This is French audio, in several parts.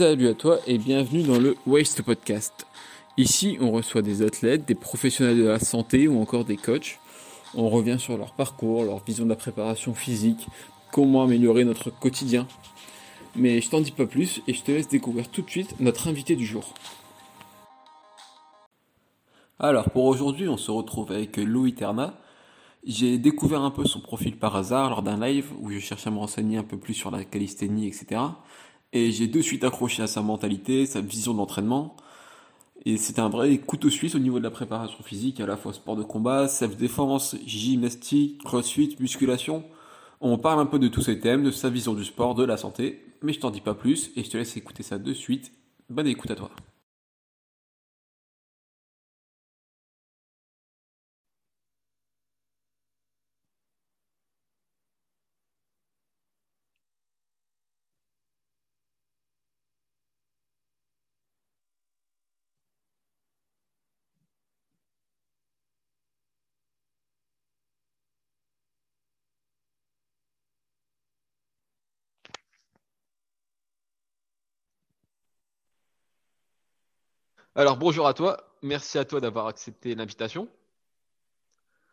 Salut à toi et bienvenue dans le Waste Podcast. Ici, on reçoit des athlètes, des professionnels de la santé ou encore des coachs. On revient sur leur parcours, leur vision de la préparation physique, comment améliorer notre quotidien. Mais je t'en dis pas plus et je te laisse découvrir tout de suite notre invité du jour. Alors pour aujourd'hui, on se retrouve avec Louis Terna. J'ai découvert un peu son profil par hasard lors d'un live où je cherchais à me renseigner un peu plus sur la calisthénie, etc. Et j'ai de suite accroché à sa mentalité, sa vision de l'entraînement. Et c'était un vrai couteau suisse au niveau de la préparation physique, à la fois sport de combat, self-défense, gymnastique, crossfit, musculation. On parle un peu de tous ces thèmes, de sa vision du sport, de la santé, mais je t'en dis pas plus et je te laisse écouter ça de suite. Bonne écoute à toi. Alors bonjour à toi, merci à toi d'avoir accepté l'invitation.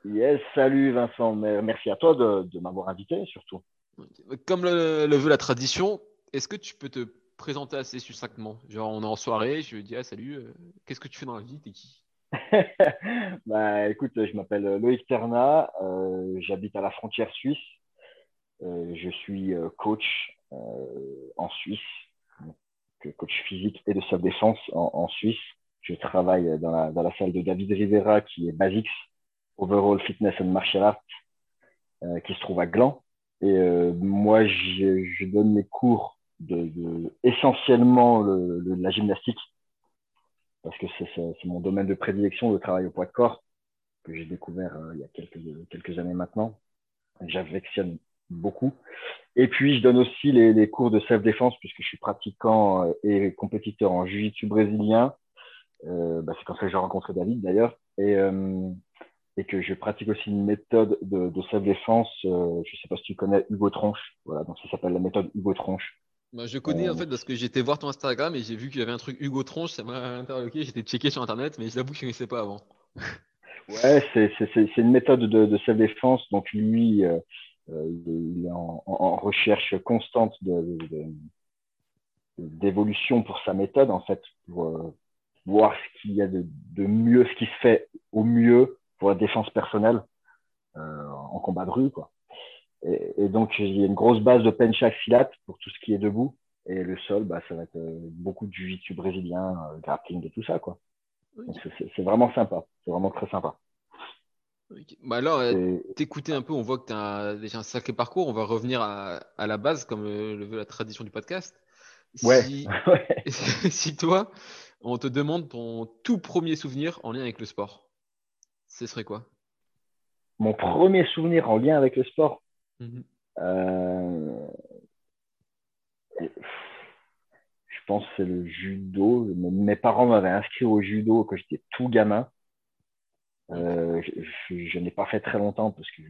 Yes, salut Vincent, merci à toi de, m'avoir invité surtout. Comme le, veut la tradition, est-ce que tu peux te présenter assez succinctement? Genre on est en soirée, je dis ah salut, euh, qu'est-ce que tu fais dans la vie, t'es qui? Bah écoute, je m'appelle Loïc Terna, euh, j'habite à la frontière suisse, euh, je suis coach en Suisse coach physique et de self-défense en, Suisse. Je travaille dans la, salle de David Rivera, qui est Basics, Overall Fitness and Martial Arts, euh, qui se trouve à Gland. Et euh, moi, je, donne mes cours de, de essentiellement le, la gymnastique, parce que c'est mon domaine de prédilection, le travail au poids de corps, que j'ai découvert euh, il y a quelques, quelques années maintenant. J'affectionne beaucoup. Et puis, je donne aussi les, les cours de self-défense puisque je suis pratiquant euh, et compétiteur en jiu-jitsu brésilien. Euh, bah, c'est comme ça que j'ai rencontré David d'ailleurs. Et, euh, et que je pratique aussi une méthode de, de self-défense. Euh, je sais pas si tu connais Hugo Tronche. Voilà, donc ça s'appelle la méthode Hugo Tronche. Bah, je connais en fait parce que j'étais voir ton Instagram et j'ai vu qu'il y avait un truc Hugo Tronche, ça m'a interloqué, j'étais checké sur internet, mais j'avoue que je ne connaissais pas avant. ouais, c'est une méthode de, de self-défense. Donc lui, il est en, recherche constante d'évolution pour sa méthode, en fait, pour euh, voir ce qu'il y a de, mieux, ce qui se fait au mieux pour la défense personnelle euh, en combat de rue, quoi. Et, donc, il y a une grosse base de penchak silat pour tout ce qui est debout. Et le sol, bah, ça va être beaucoup de jiu-jitsu brésilien, grappling et tout ça, quoi. C'est vraiment sympa. C'est vraiment très sympa. Bah alors, euh, t'écouter un peu, on voit que tu as déjà un sacré parcours. On va revenir à, la base, comme le, veut la tradition du podcast. Ouais. Si, toi, on te demande ton tout premier souvenir en lien avec le sport, ce serait quoi? Mon premier souvenir en lien avec le sport? Mmh euh, Je pense que c'est le judo. Mes parents m'avaient inscrit au judo quand j'étais tout gamin. Euh, je, n'ai pas fait très longtemps parce que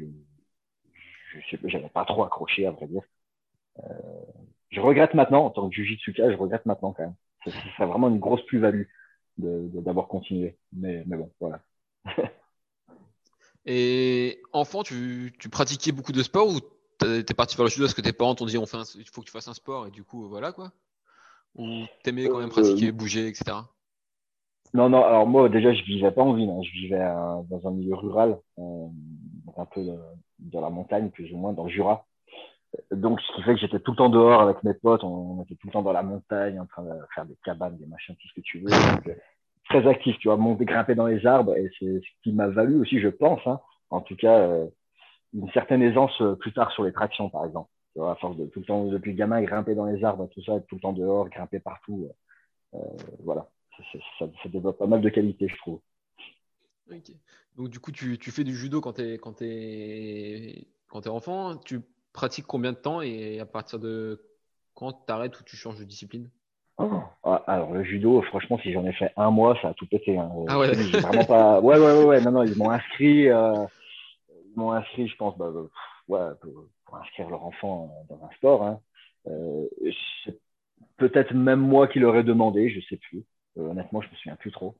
je n'avais pas trop accroché, à vrai dire. Euh, je regrette maintenant, en tant que Jujitsuka, je regrette maintenant quand même. Ce serait vraiment une grosse plus-value d'avoir continué. Mais, mais bon, voilà. Et enfant, tu, tu, pratiquais beaucoup de sport ou t'es parti faire le judo parce que tes parents t'ont dit on fait il faut que tu fasses un sport et du coup voilà quoi Ou t'aimais quand même pratiquer, euh, bouger, etc. Non, non, alors moi, déjà, je vivais pas en ville. Hein. Je vivais euh, dans un milieu rural, euh, un peu dans la montagne, plus ou moins, dans le Jura. Donc, ce qui fait que j'étais tout le temps dehors avec mes potes. On, était tout le temps dans la montagne, en train de faire des cabanes, des machins, tout ce que tu veux. Euh, très actif, tu vois, monter, grimper dans les arbres. Et c'est ce qui m'a valu aussi, je pense, hein, en tout cas, une certaine aisance plus tard sur les tractions, par exemple. Tu vois, à force de tout le temps, depuis le gamin, grimper dans les arbres, tout ça, tout le temps dehors, grimper partout. voilà ça, développe pas mal de qualité, je trouve. Donc, du coup, tu, tu fais du judo quand tu es, quand es, quand es enfant. Tu pratiques combien de temps et à partir de quand tu arrêtes ou tu changes de discipline? Oh, ah, Alors, le judo, franchement, si j'en ai fait un mois, ça a tout pété. Hein. Ah ouais. vraiment pas... ouais, ouais, ouais, Non, non, ils m'ont inscrit, euh... ils m'ont inscrit, je pense, bah, ouais, pour, inscrire leur enfant dans un sport. Hein. Euh, peut-être même moi qui l'aurais demandé, je sais plus. Euh, honnêtement, je me souviens plus trop.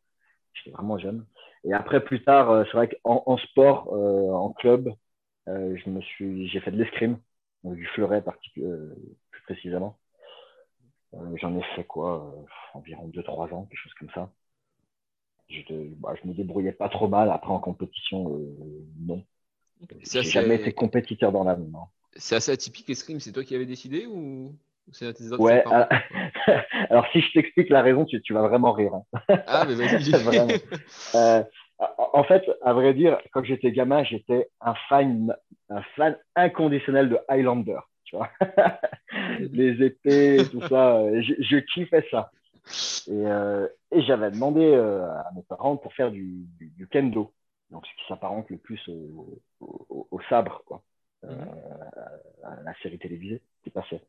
J'étais vraiment jeune. Et après, plus tard, euh, c'est vrai qu'en en sport, euh, en club, je me suis, j'ai fait de l'escrime, du fleuret plus précisément. J'en ai fait quoi Environ 2-3 ans, quelque chose comme ça. Je, bah, je me débrouillais pas trop mal. Après, en compétition, non. J'ai jamais été compétiteur dans l'âme. C'est assez atypique l'escrime. C'est toi qui avais décidé ou? Ouais, alors, si je t'explique la raison, tu, vas vraiment rire. Hein. Ah, mais vas-y. euh, en fait, à vrai dire, quand j'étais gamin, j'étais un fan, un fan inconditionnel de Highlander. Tu vois Les épées, tout ça, je, je kiffais ça. Et, euh, et j'avais demandé euh, à mes parents pour faire du, du, kendo, donc ce qui s'apparente le plus au, au, sabre, quoi, euh, mhm. à la série télévisée qui passait.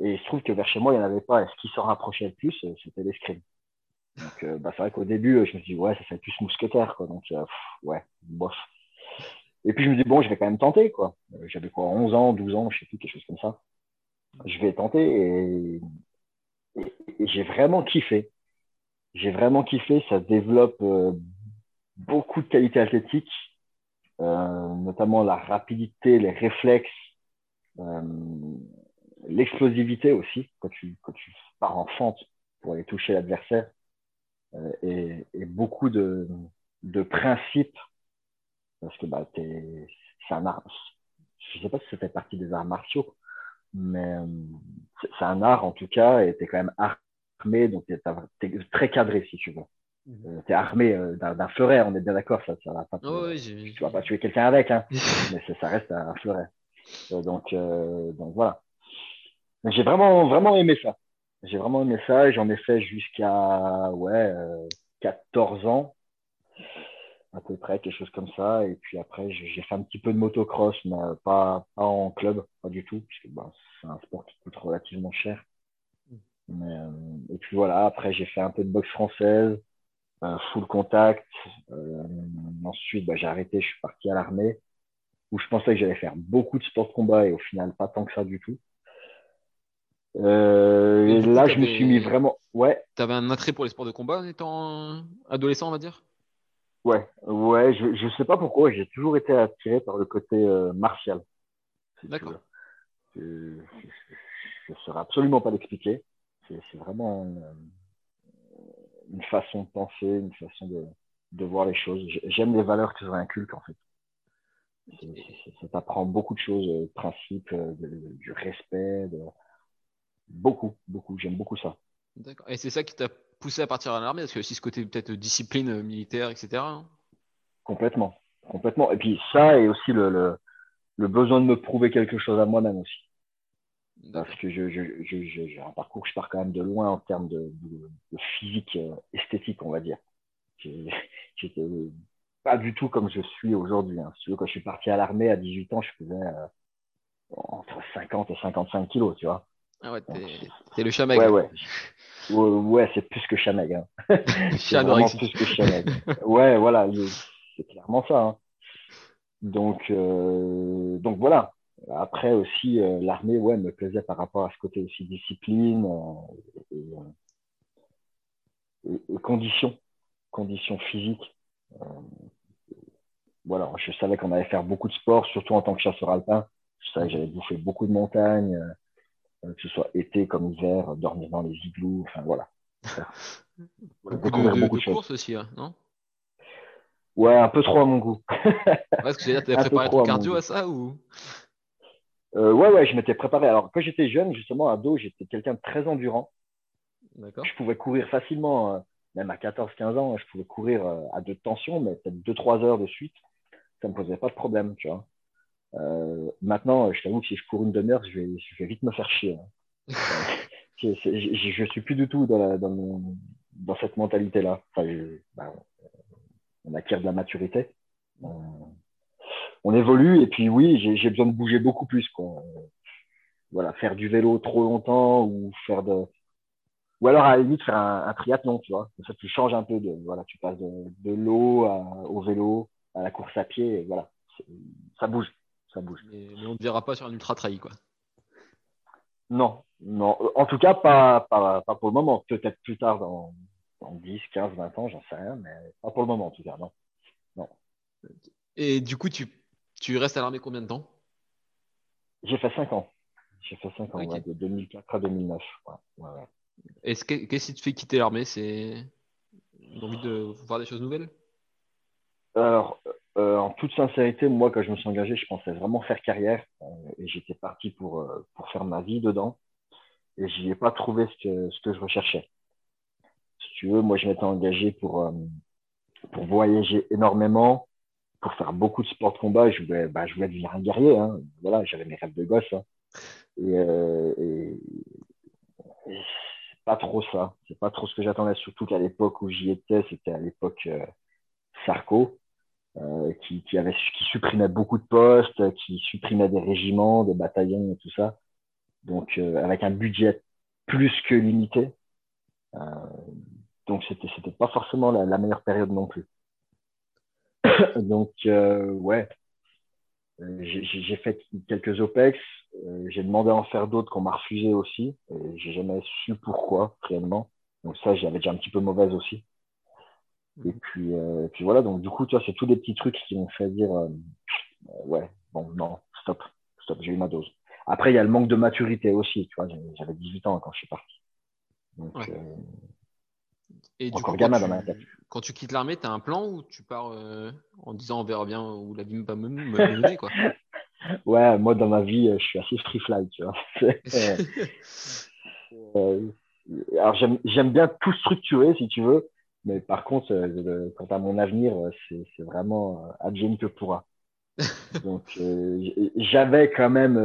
Et il se trouve que vers chez moi, il n'y en avait pas. Et ce qui se rapprochait le plus, euh, c'était l'escrime. Donc, euh, bah, c'est vrai qu'au début, euh, je me suis dit, ouais, ça fait plus mousquetaire, quoi. Donc, ouais, bof. Et puis, je me dis, bon, je vais quand même tenter, quoi. J'avais quoi, 11 ans, 12 ans, je sais plus, quelque chose comme ça. Je vais tenter et, j'ai vraiment kiffé. J'ai vraiment kiffé. Ça développe beaucoup de qualités athlétiques, notamment la rapidité, les réflexes l'explosivité aussi, quand tu, quand tu pars en fente pour aller toucher l'adversaire, euh, et, et, beaucoup de, de principes, parce que bah, es, c'est un art, je sais pas si ça fait partie des arts martiaux, mais euh, c'est un art en tout cas, et tu es quand même armé, donc tu es, très cadré si tu veux. Mhm. Euh, tu es armé euh, d'un fleuret, on est bien d'accord, ça, ça va pas. Oh, tu vas pas tuer quelqu'un avec, hein, mais ça reste un fleuret. donc, donc voilà j'ai vraiment, vraiment aimé ça. J'ai vraiment aimé ça j'en ai fait jusqu'à ouais, 14 euh, ans, à peu près, quelque chose comme ça. Et puis après, j'ai fait un petit peu de motocross, mais pas, pas en club, pas du tout, puisque bah, c'est un sport qui coûte relativement cher. Euh, et puis voilà, après, j'ai fait un peu de boxe française, euh, full contact. ensuite, bah, j'ai arrêté, je suis parti à l'armée, où je pensais que j'allais faire beaucoup de sport de combat et au final, pas tant que ça du tout. Euh, là, je me suis mis vraiment. Ouais. Tu avais un attrait pour les sports de combat en étant adolescent, on va dire? Ouais, ouais. Je, je sais pas pourquoi. J'ai toujours été attiré par le côté euh, martial. D'accord. Je ne saurais absolument pas l'expliquer. C'est vraiment une, façon de penser, une façon de, de voir les choses. J'aime les valeurs que ça inculque, en fait. Ça t'apprend beaucoup de choses, euh, principes, du respect, de, Beaucoup, beaucoup. J'aime beaucoup ça. D'accord. Et c'est ça qui t'a poussé à partir à l'armée Parce qu'il y a aussi ce côté peut-être discipline euh, militaire, etc. Complètement. Complètement. Et puis ça, et aussi le, le, besoin de me prouver quelque chose à moi-même aussi. Parce que j'ai je, je, un parcours, je pars quand même de loin en termes de, physique euh, esthétique, on va dire. J'étais pas du tout comme je suis aujourd'hui. Hein. Si tu veux, quand je suis parti à l'armée à 18 ans, je faisais euh, entre 50 et 55 kilos, tu vois. Ah ouais, t'es le chameg. Ouais, ouais. Ouais, c'est plus que chameg. Hein. c'est vraiment plus que chameg. ouais, voilà, c'est clairement ça. Hein. Donc, euh, donc voilà. Après aussi, euh, l'armée, ouais, me plaisait par rapport à ce côté aussi discipline euh, et, et, conditions, conditions physiques. voilà, je savais qu'on allait faire beaucoup de sport, surtout en tant que chasseur alpin. Je savais que j'allais bouffer beaucoup de montagnes que ce soit été comme hiver, dormir dans les igloos, enfin voilà. beaucoup de, beaucoup de, courses aussi, hein, non? Ouais, un peu trop à mon goût. Est-ce que tu as préparé ton cardio à, ça ou? Euh, Ouais, ouais, je m'étais préparé. Alors, quand j'étais jeune, justement, à dos, j'étais quelqu'un de très endurant. Je pouvais courir facilement, euh, même à 14-15 ans, je pouvais courir à deux tensions, mais peut-être 2-3 heures de suite. Ça ne me posait pas de problème, tu vois. Euh, maintenant, je t'avoue que si je cours une demi-heure, je vais, je vais vite me faire chier. Hein. je, je, suis plus du tout dans, dans, dans cette mentalité-là. Enfin, bah, on acquiert de la maturité. On, évolue et puis oui, j'ai besoin de bouger beaucoup plus. Quoi. Voilà, faire du vélo trop longtemps ou faire de, ou alors à la limite faire un, triathlon, tu vois. ça, tu changes un peu de, voilà, tu passes de, de l'eau au vélo, à la course à pied, et voilà, ça bouge. Mais, on ne verra pas sur un ultra trail, quoi. Non, Non, en tout cas, pas, pas, pas pour le moment. Peut-être plus tard, dans, dans 10, 15, 20 ans, j'en sais rien, mais pas pour le moment, en tout cas, non. non. Et du coup, tu, tu restes à l'armée combien de temps? J'ai fait 5 ans. J'ai fait 5 ans, ouais, de 2004 à 2009. Ouais, ouais, ouais. Est-ce que- Qu'est-ce qui te fait quitter l'armée? C'est une envie de voir des choses nouvelles? Alors, euh, en toute sincérité, moi, quand je me suis engagé, je pensais vraiment faire carrière euh, et j'étais parti pour, euh, pour faire ma vie dedans et j'y ai pas trouvé ce que, ce que je recherchais. Si tu veux, moi, je m'étais engagé pour, pour voyager énormément, pour faire beaucoup de sport de combat. Je voulais, bah, je voulais devenir un guerrier. Hein. Voilà, j'avais mes rêves de gosse. hein. Et, et, et c'est pas trop ça. C'est pas trop ce que j'attendais, surtout qu'à l'époque où j'y étais, c'était à l'époque Sarko euh, qui, qui, avait, qui supprimait beaucoup de postes, qui supprimait des régiments, des bataillons et tout ça. Donc, euh, avec un budget plus que limité. Euh, donc, c'était, c'était pas forcément la, meilleure période non plus. donc, euh, ouais, Euh, j'ai, j'ai fait quelques OPEX. J'ai demandé à en faire d'autres qu'on m'a refusé aussi. Et j'ai jamais su pourquoi, réellement. Donc, ça, j'avais déjà un petit peu mauvaise aussi. Et puis, euh, puis voilà, donc du coup, tu vois, c'est tous des petits trucs qui m'ont fait dire, euh, euh, ouais, bon, non, stop, stop, j'ai eu ma dose. Après, il y a le manque de maturité aussi, tu vois, j'avais- j'avais 18 ans quand je suis parti. Donc, Ouais. euh, Et Encore coup, gamin dans ma tête. quand tu quittes l'armée, tu as un plan ou tu pars euh, en disant on verra bien où la vie va me, me mener quoi? Ouais, moi, dans ma vie, je suis assez free fly, tu vois. Alors, j'aime bien tout structurer, si tu veux, mais par contre, euh, quant à mon avenir, euh, c'est, c'est vraiment euh, advienne que pourra. Donc, j'avais quand même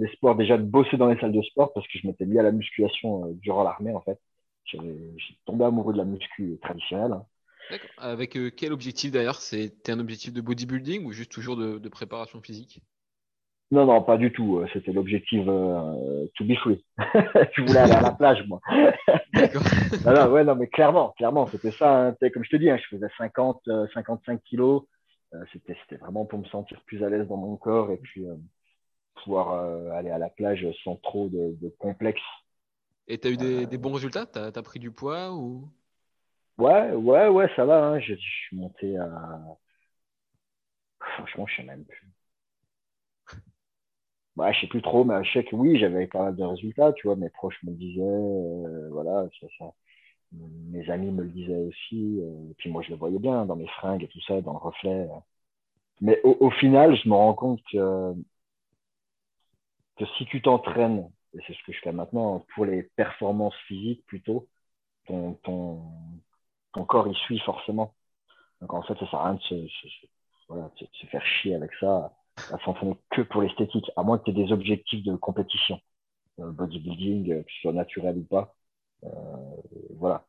l'espoir déjà de bosser dans les salles de sport parce que je m'étais mis à la musculation durant l'armée, en fait. J'ai tombé amoureux de la muscu traditionnelle. hein. D'accord. Avec quel objectif d'ailleurs? C'était un objectif de bodybuilding ou juste toujours de, de préparation physique? Non, non, pas du tout. Euh, C'était l'objectif euh, to be free. je voulais aller à la plage, moi. D'accord. Non, non, ouais, non, mais clairement, clairement, c'était ça. hein. Comme je te dis, hein, je faisais 50, euh, 55 kilos. Euh, c'était, c'était vraiment pour me sentir plus à l'aise dans mon corps et puis euh, pouvoir euh, aller à la plage sans trop de, de complexe. Et tu as eu des, des bons résultats? Tu as, pris du poids ou? Ouais, ouais, ouais, ça va. Hein. Je, je suis monté à. Franchement, je sais même plus. Ouais, je sais plus trop, mais je sais que oui, j'avais pas mal de résultats, tu vois. Mes proches me disaient, euh, voilà, ça, ça. Mes amis me le disaient aussi. euh, et puis moi, je le voyais bien dans mes fringues et tout ça, dans le reflet. Mais au, final, je me rends compte que, si tu t'entraînes, et c'est ce que je fais maintenant, pour les performances physiques plutôt, ton, ton, ton corps il suit forcément. Donc en fait, ça sert à rien voilà, de se faire chier avec ça, à s'entraîner que pour l'esthétique, à moins que tu aies des objectifs de compétition, euh, bodybuilding, euh, que ce soit naturel ou pas. Euh, voilà.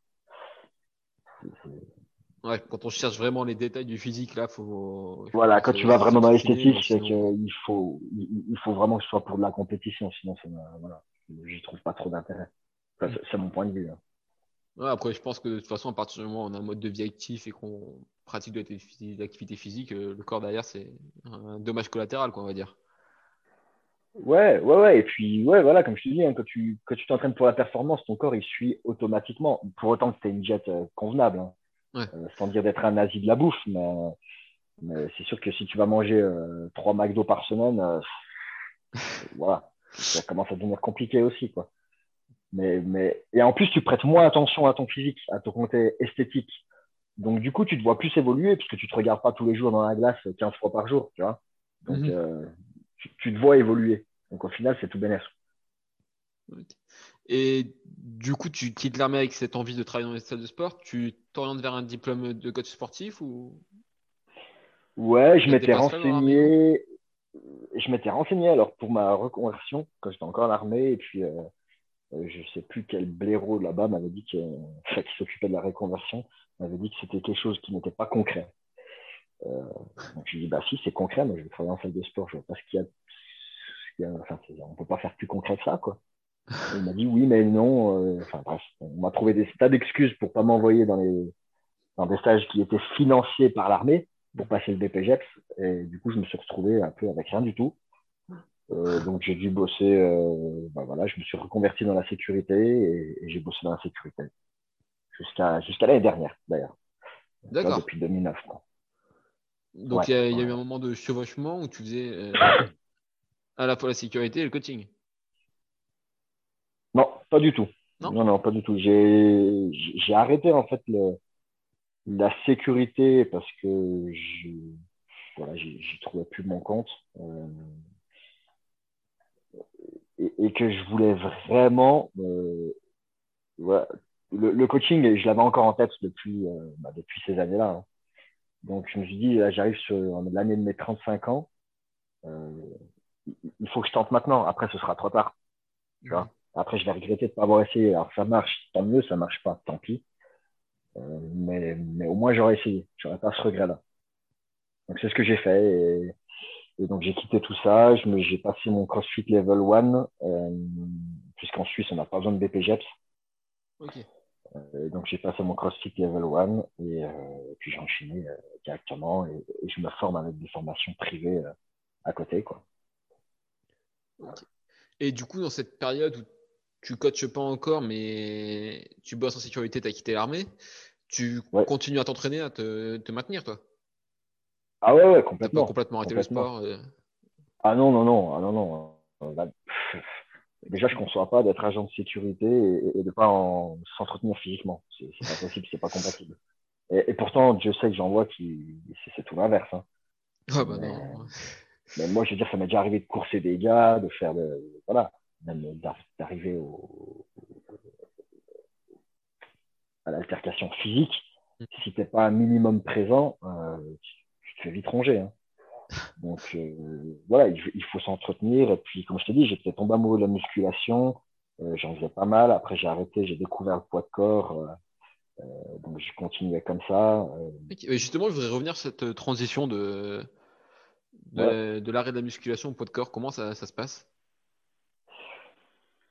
Ouais, quand on cherche vraiment les détails du physique, là, faut. Voilà, quand tu vas vraiment dans l'esthétique, c'est qu'il faut, il, faut vraiment que ce soit pour de la compétition, sinon voilà, j'y trouve pas trop d'intérêt. Enfin, c'est mon point de vue. hein. Ouais, après, je pense que de toute façon, à partir du moment où on a un mode de vie actif et qu'on pratique de l'activité physique, euh, le corps derrière, c'est un dommage collatéral, quoi, on va dire. Ouais, ouais, ouais. Et puis, ouais, voilà, comme je te dis, hein, quand tu quand tu t'entraînes pour la performance, ton corps, il suit automatiquement. Pour autant que tu aies une diète euh, convenable. hein. Ouais. Euh, sans dire d'être un nazi de la bouffe, mais, mais c'est sûr que si tu vas manger euh, trois McDo par semaine, voilà, ça commence à devenir compliqué aussi, quoi. Mais, mais, et en plus, tu prêtes moins attention à ton physique, à ton côté esthétique. Donc, du coup, tu te vois plus évoluer parce que tu te regardes pas tous les jours dans la glace 15 fois par jour, tu vois. Donc, Mhm. euh, tu, tu te vois évoluer. Donc, au final, c'est tout bénéfice. Et du coup, tu quittes l'armée avec cette envie de travailler dans les salles de sport. Tu t'orientes vers un diplôme de coach sportif ou? Ouais, je m'étais renseigné. Je m'étais renseigné alors pour ma reconversion quand j'étais encore à l'armée et puis euh, je sais plus quel blaireau là-bas m'avait dit que enfin, qui s'occupait de la reconversion m'avait dit que c'était quelque chose qui n'était pas concret. Euh, je lui dit bah si c'est concret, mais je vais travailler en salle de sport, je vois pas ce qu'il y a. qu'il y on peut pas faire plus concret que ça quoi. Il m'a dit oui mais non. euh, on m'a trouvé des tas d'excuses pour pas m'envoyer dans des stages qui étaient financés par l'armée pour passer le BPGEPS. Et du coup, je me suis retrouvé un peu avec rien du tout. Donc j'ai dû bosser, bah, voilà, je me suis reconverti dans la sécurité et, j'ai bossé dans la sécurité jusqu'à jusqu'à l'année dernière d'ailleurs. D'accord. Depuis 2009. Donc il y, a eu un moment de chevauchement où tu faisais à la fois la sécurité et le coaching? Non, pas du tout. Non, non, pas du tout. J'ai arrêté en fait le, la sécurité parce que je voilà, j'y trouvais plus mon compte. Euh, et, que je voulais vraiment euh, le, coaching, je l'avais encore en tête depuis, euh, bah, depuis ces années-là. Hein. Donc, je me suis dit, j'arrive sur l'année de mes 35 ans. il faut que je tente maintenant. Après, ce sera trop tard. Tu vois après, je vais regretter de ne pas avoir essayé. Alors, ça marche, tant mieux, ça marche pas, tant pis. Euh, mais, mais, au moins, j'aurais essayé. J'aurais pas ce regret-là. Donc, c'est ce que j'ai fait. Et, et donc, j'ai quitté tout ça. J'ai passé mon CrossFit Level 1, euh, puisqu'en Suisse, on n'a pas besoin de BPGEPS. Ok. Euh, donc, j'ai passé mon CrossFit Level 1 et, euh, puis j'ai enchaîné directement et, et, je me forme avec des formations privées à côté. Quoi. Et du coup, dans cette période où tu coaches pas encore, mais tu bosses en sécurité, tu as quitté l'armée, tu continues à t'entraîner, à te, maintenir, toi? Ah ouais, ouais complètement. pas complètement arrêté le sport euh? Ah non, non, non. Ah non, non. déjà, je ne conçois pas d'être agent de sécurité et, de ne pas s'entretenir physiquement. C'est pas possible, c'est pas compatible. Et, pourtant, je sais que j'en vois qui. C'est tout l'inverse. Hein. Ah bah non. Mais moi, je veux dire, ça m'est déjà arrivé de courser des gars, de faire de. Voilà même d'arriver au, à l'altercation physique, mm. si tu n'es pas un minimum présent, euh, tu, te fais vite ronger. Hein. Donc euh, voilà, il, faut s'entretenir. Et puis, comme je t'ai dit, j'étais tombé amoureux de la musculation. Euh, j'en faisais pas mal. Après, j'ai arrêté, j'ai découvert le poids de corps. donc, je continuais comme ça. Justement, je voudrais revenir sur cette transition de, de, l'arrêt de la musculation au poids de corps. Comment ça se passe?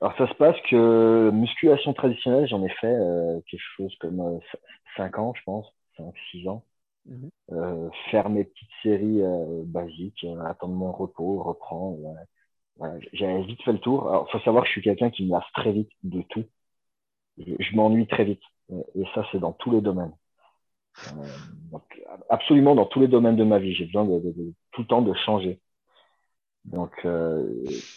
Alors ça se passe que musculation traditionnelle, j'en ai fait euh, quelque chose comme 5 euh, ans, je pense, 5-6 ans. Mhm. euh, faire mes petites séries euh, basiques, euh, attendre mon repos, reprendre. Voilà. J'avais vite fait le tour. Alors, faut savoir que je suis quelqu'un qui me lasse très vite de tout. Je, je m'ennuie très vite. Et ça, c'est dans tous les domaines. donc, absolument dans tous les domaines de ma vie. J'ai besoin de, de, de, tout le temps de changer. Donc,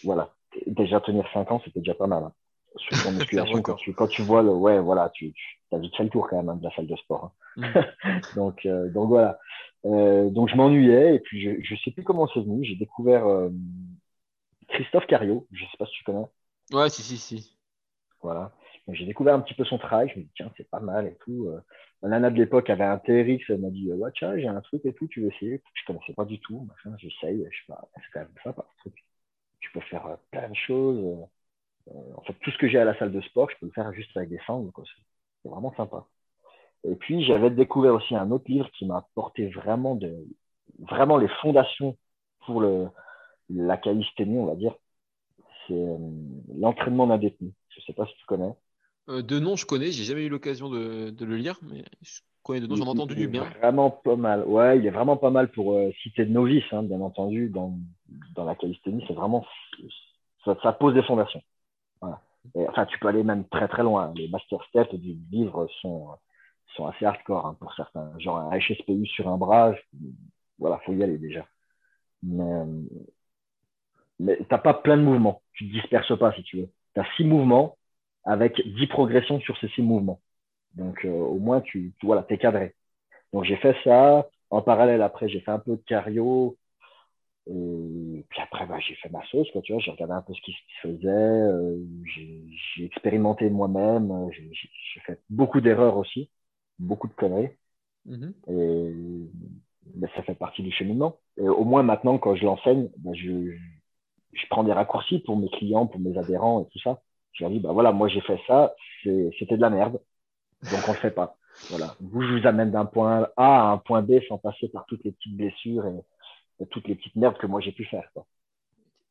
voilà déjà tenir 5 ans, c'était déjà pas mal. Hein. Sur ton musculation, quand, tu, quand tu vois le, ouais, voilà, tu, tu as vite fait le tour quand même hein, de la salle de sport. Hein. Mm. donc, euh, donc voilà. Euh, donc je m'ennuyais et puis je, je sais plus comment c'est venu. J'ai découvert euh, Christophe Cario. Je sais pas si tu connais. Ouais, si, si, si. Voilà. J'ai découvert un petit peu son travail. Je me dis, tiens, c'est pas mal et tout. Euh, nana de l'époque avait un TRX. Elle m'a dit, ouais, tiens, j'ai un truc et tout, tu veux essayer? Je connaissais pas du tout. J'essaye. Je sais pas, c'est quand même sympa ce truc tu peux faire euh, plein de choses. Euh, en fait, tout ce que j'ai à la salle de sport, je peux le faire juste avec des sangles. C'est vraiment sympa. Et puis, j'avais découvert aussi un autre livre qui m'a apporté vraiment, de, vraiment les fondations pour le, la calisthénie, on va dire. C'est euh, l'entraînement d'un détenu. Je ne sais pas si tu connais. de nom, je connais. J'ai jamais eu l'occasion de, de, le lire, mais je connais de nom. J'en ai entendu du bien. Vraiment pas mal. Ouais, il est vraiment pas mal pour citer de novice, hein, bien entendu, dans, dans la calisthénie, c'est vraiment ça, pose des fondations. Enfin, tu peux aller même très très loin. Les master steps du livre sont, sont assez hardcore hein, pour certains. Genre un HSPU sur un bras, voilà, faut y aller déjà. Mais, mais t'as pas plein de mouvements. Tu te disperses pas si tu veux. Tu as six mouvements avec dix progressions sur ces six mouvements. Donc euh, au moins tu, voilà, t'es cadré. Donc j'ai fait ça. En parallèle, après, j'ai fait un peu de cardio, et puis après, bah, j'ai fait ma sauce, quoi, tu vois, j'ai regardé un peu ce qui se faisait, euh, j'ai expérimenté moi-même, euh, j'ai fait beaucoup d'erreurs aussi, beaucoup de conneries. Mm-hmm. Et bah, ça fait partie du cheminement. Et au moins maintenant, quand je l'enseigne, bah, je, je prends des raccourcis pour mes clients, pour mes adhérents et tout ça. Je leur dis, bah voilà, moi j'ai fait ça, c'était de la merde, donc on le fait pas. Voilà. Vous, je vous amène d'un point A à un point B sans passer par toutes les petites blessures et, toutes les petites merdes que moi j'ai pu faire. Quoi.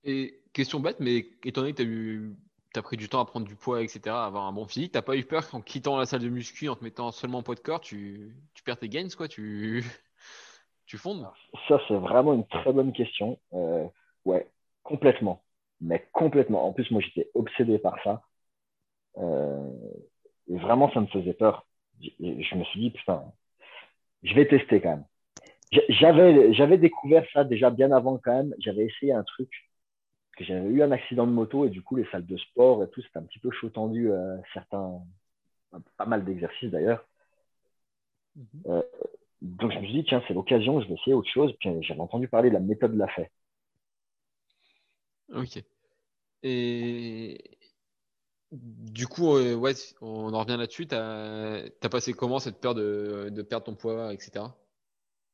Et question bête, mais étant donné que tu as, eu, as pris du temps à prendre du poids, etc., à avoir un bon physique, t'as pas eu peur qu'en quittant la salle de muscu, en te mettant seulement en poids de corps, tu, tu perds tes gains, quoi Tu, tu fondes? Ça, c'est vraiment une très bonne question. Euh, ouais. complètement. Mais complètement. En plus, moi, j'étais obsédé par ça. Euh, et vraiment, ça me faisait peur. Je me suis dit, putain, je vais tester quand même. J'avais, j'avais découvert ça déjà bien avant quand même. J'avais essayé un truc. que j'avais eu un accident de moto et du coup, les salles de sport et tout, c'était un petit peu chaud tendu. Euh, certains, pas mal d'exercices d'ailleurs. Mhm. Euh, donc, je me suis dit, tiens, c'est l'occasion, je vais essayer autre chose. Puis j'avais entendu parler de la méthode de la fée. Ok. Et du coup, euh, ouais, on en revient là-dessus. Tu as, passé comment cette peur de, de, perdre ton poids, etc.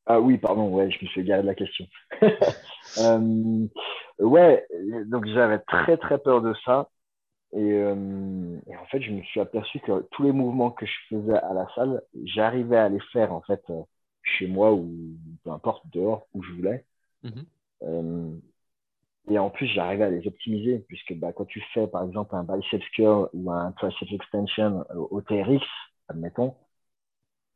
Ah oui, pardon, ouais, je me suis égaré de la question. euh, ouais, donc j'avais très très peur de ça. Et, euh, et, en fait, je me suis aperçu que tous les mouvements que je faisais à la salle, j'arrivais à les faire en fait euh, chez moi ou peu importe dehors où je voulais. Mhm. euh, et en plus, j'arrivais à les optimiser, puisque bah, quand tu fais par exemple un bicep curl ou un tricep extension au TRX, admettons,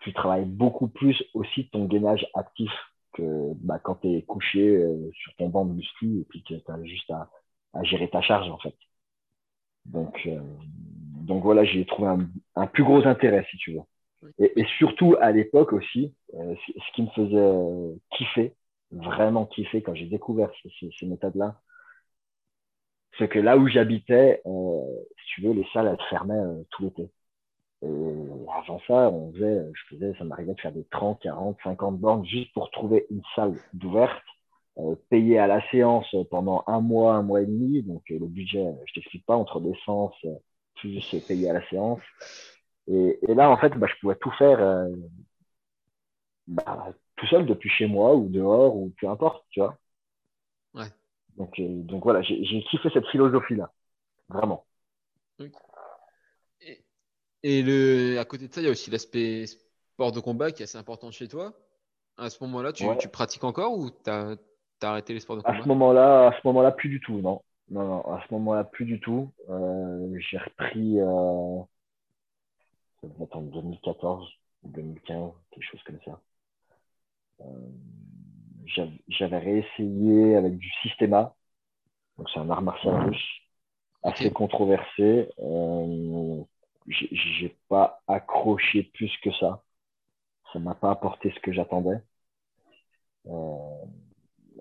tu travailles beaucoup plus aussi ton gainage actif que bah, quand tu es couché euh, sur ton banc de muscu et puis que tu as juste à, à, gérer ta charge en fait. Donc, euh, donc voilà, j'ai trouvé un, un, plus gros intérêt si tu veux. Et, et surtout à l'époque aussi, euh, ce qui me faisait kiffer, vraiment kiffer quand j'ai découvert ces, ces, méthodes-là, c'est que là où j'habitais, euh, si tu veux, les salles elles fermaient euh, tout l'été. Et avant ça, on faisait, je faisais, ça m'arrivait de faire des 30, 40, 50 bornes juste pour trouver une salle d'ouverte, euh, payer à la séance pendant un mois, un mois et demi. Donc le budget, je t'explique pas, entre l'essence, plus payer à la séance. Et, et, là, en fait, bah, je pouvais tout faire bah, tout seul depuis chez moi ou dehors ou peu importe, tu vois. Ouais. Donc, euh, donc voilà, j'ai kiffé cette philosophie-là, vraiment. Et, le, à côté de ça, il y a aussi l'aspect sport de combat qui est assez important chez toi. À ce moment-là, tu, tu, pratiques encore ou tu as, arrêté les sports de combat À ce moment-là, à ce moment-là, plus du tout, non. Non, non, à ce moment-là, plus du tout. Euh, j'ai repris euh, en 2014, 2015, quelque chose comme ça. Euh, j'avais réessayé avec du systéma. Donc, c'est un art martial russe assez controversé. Euh, j'ai pas accroché plus que ça. Ça m'a pas apporté ce que j'attendais. Euh,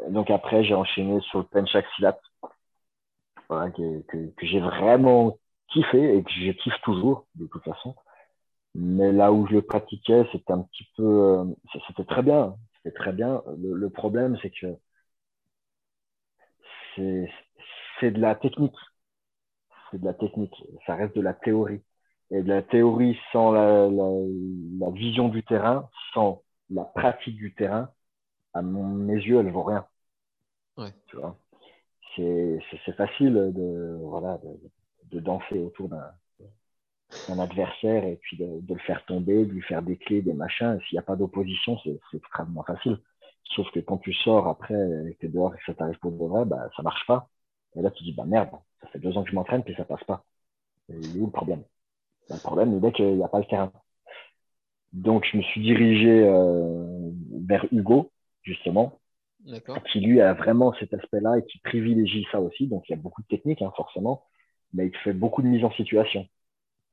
donc après, j'ai enchaîné sur le penchak silat, voilà, que, que, j'ai vraiment kiffé et que je kiffe toujours de toute façon. Mais là où je le pratiquais, c'était un petit peu, euh, c'était très bien, c'était très bien. Le, problème, c'est que c'est de la technique, c'est de la technique. Ça reste de la théorie. Et de la théorie sans la, la, vision du terrain, sans la pratique du terrain, à mes yeux, elle vaut rien. Ouais. Tu vois, c'est facile de voilà de, de danser autour d'un un adversaire et puis de, le faire tomber, de lui faire des clés, des machins. S'il n'y a pas d'opposition, c'est extrêmement facile. Sauf que quand tu sors après et que dehors et que ça t'arrive pour de vrai, bah, ça marche pas. Et là, tu dis, bah merde, ça fait deux ans que je m'entraîne puis ça passe pas. il est où le problème? Le problème, il est qu'il n'y a pas le terrain. Donc, je me suis dirigé euh, vers Hugo, justement, qui lui a vraiment cet aspect-là et qui privilégie ça aussi. Donc, il y a beaucoup de techniques, hein, forcément, mais il fait beaucoup de mise en situation.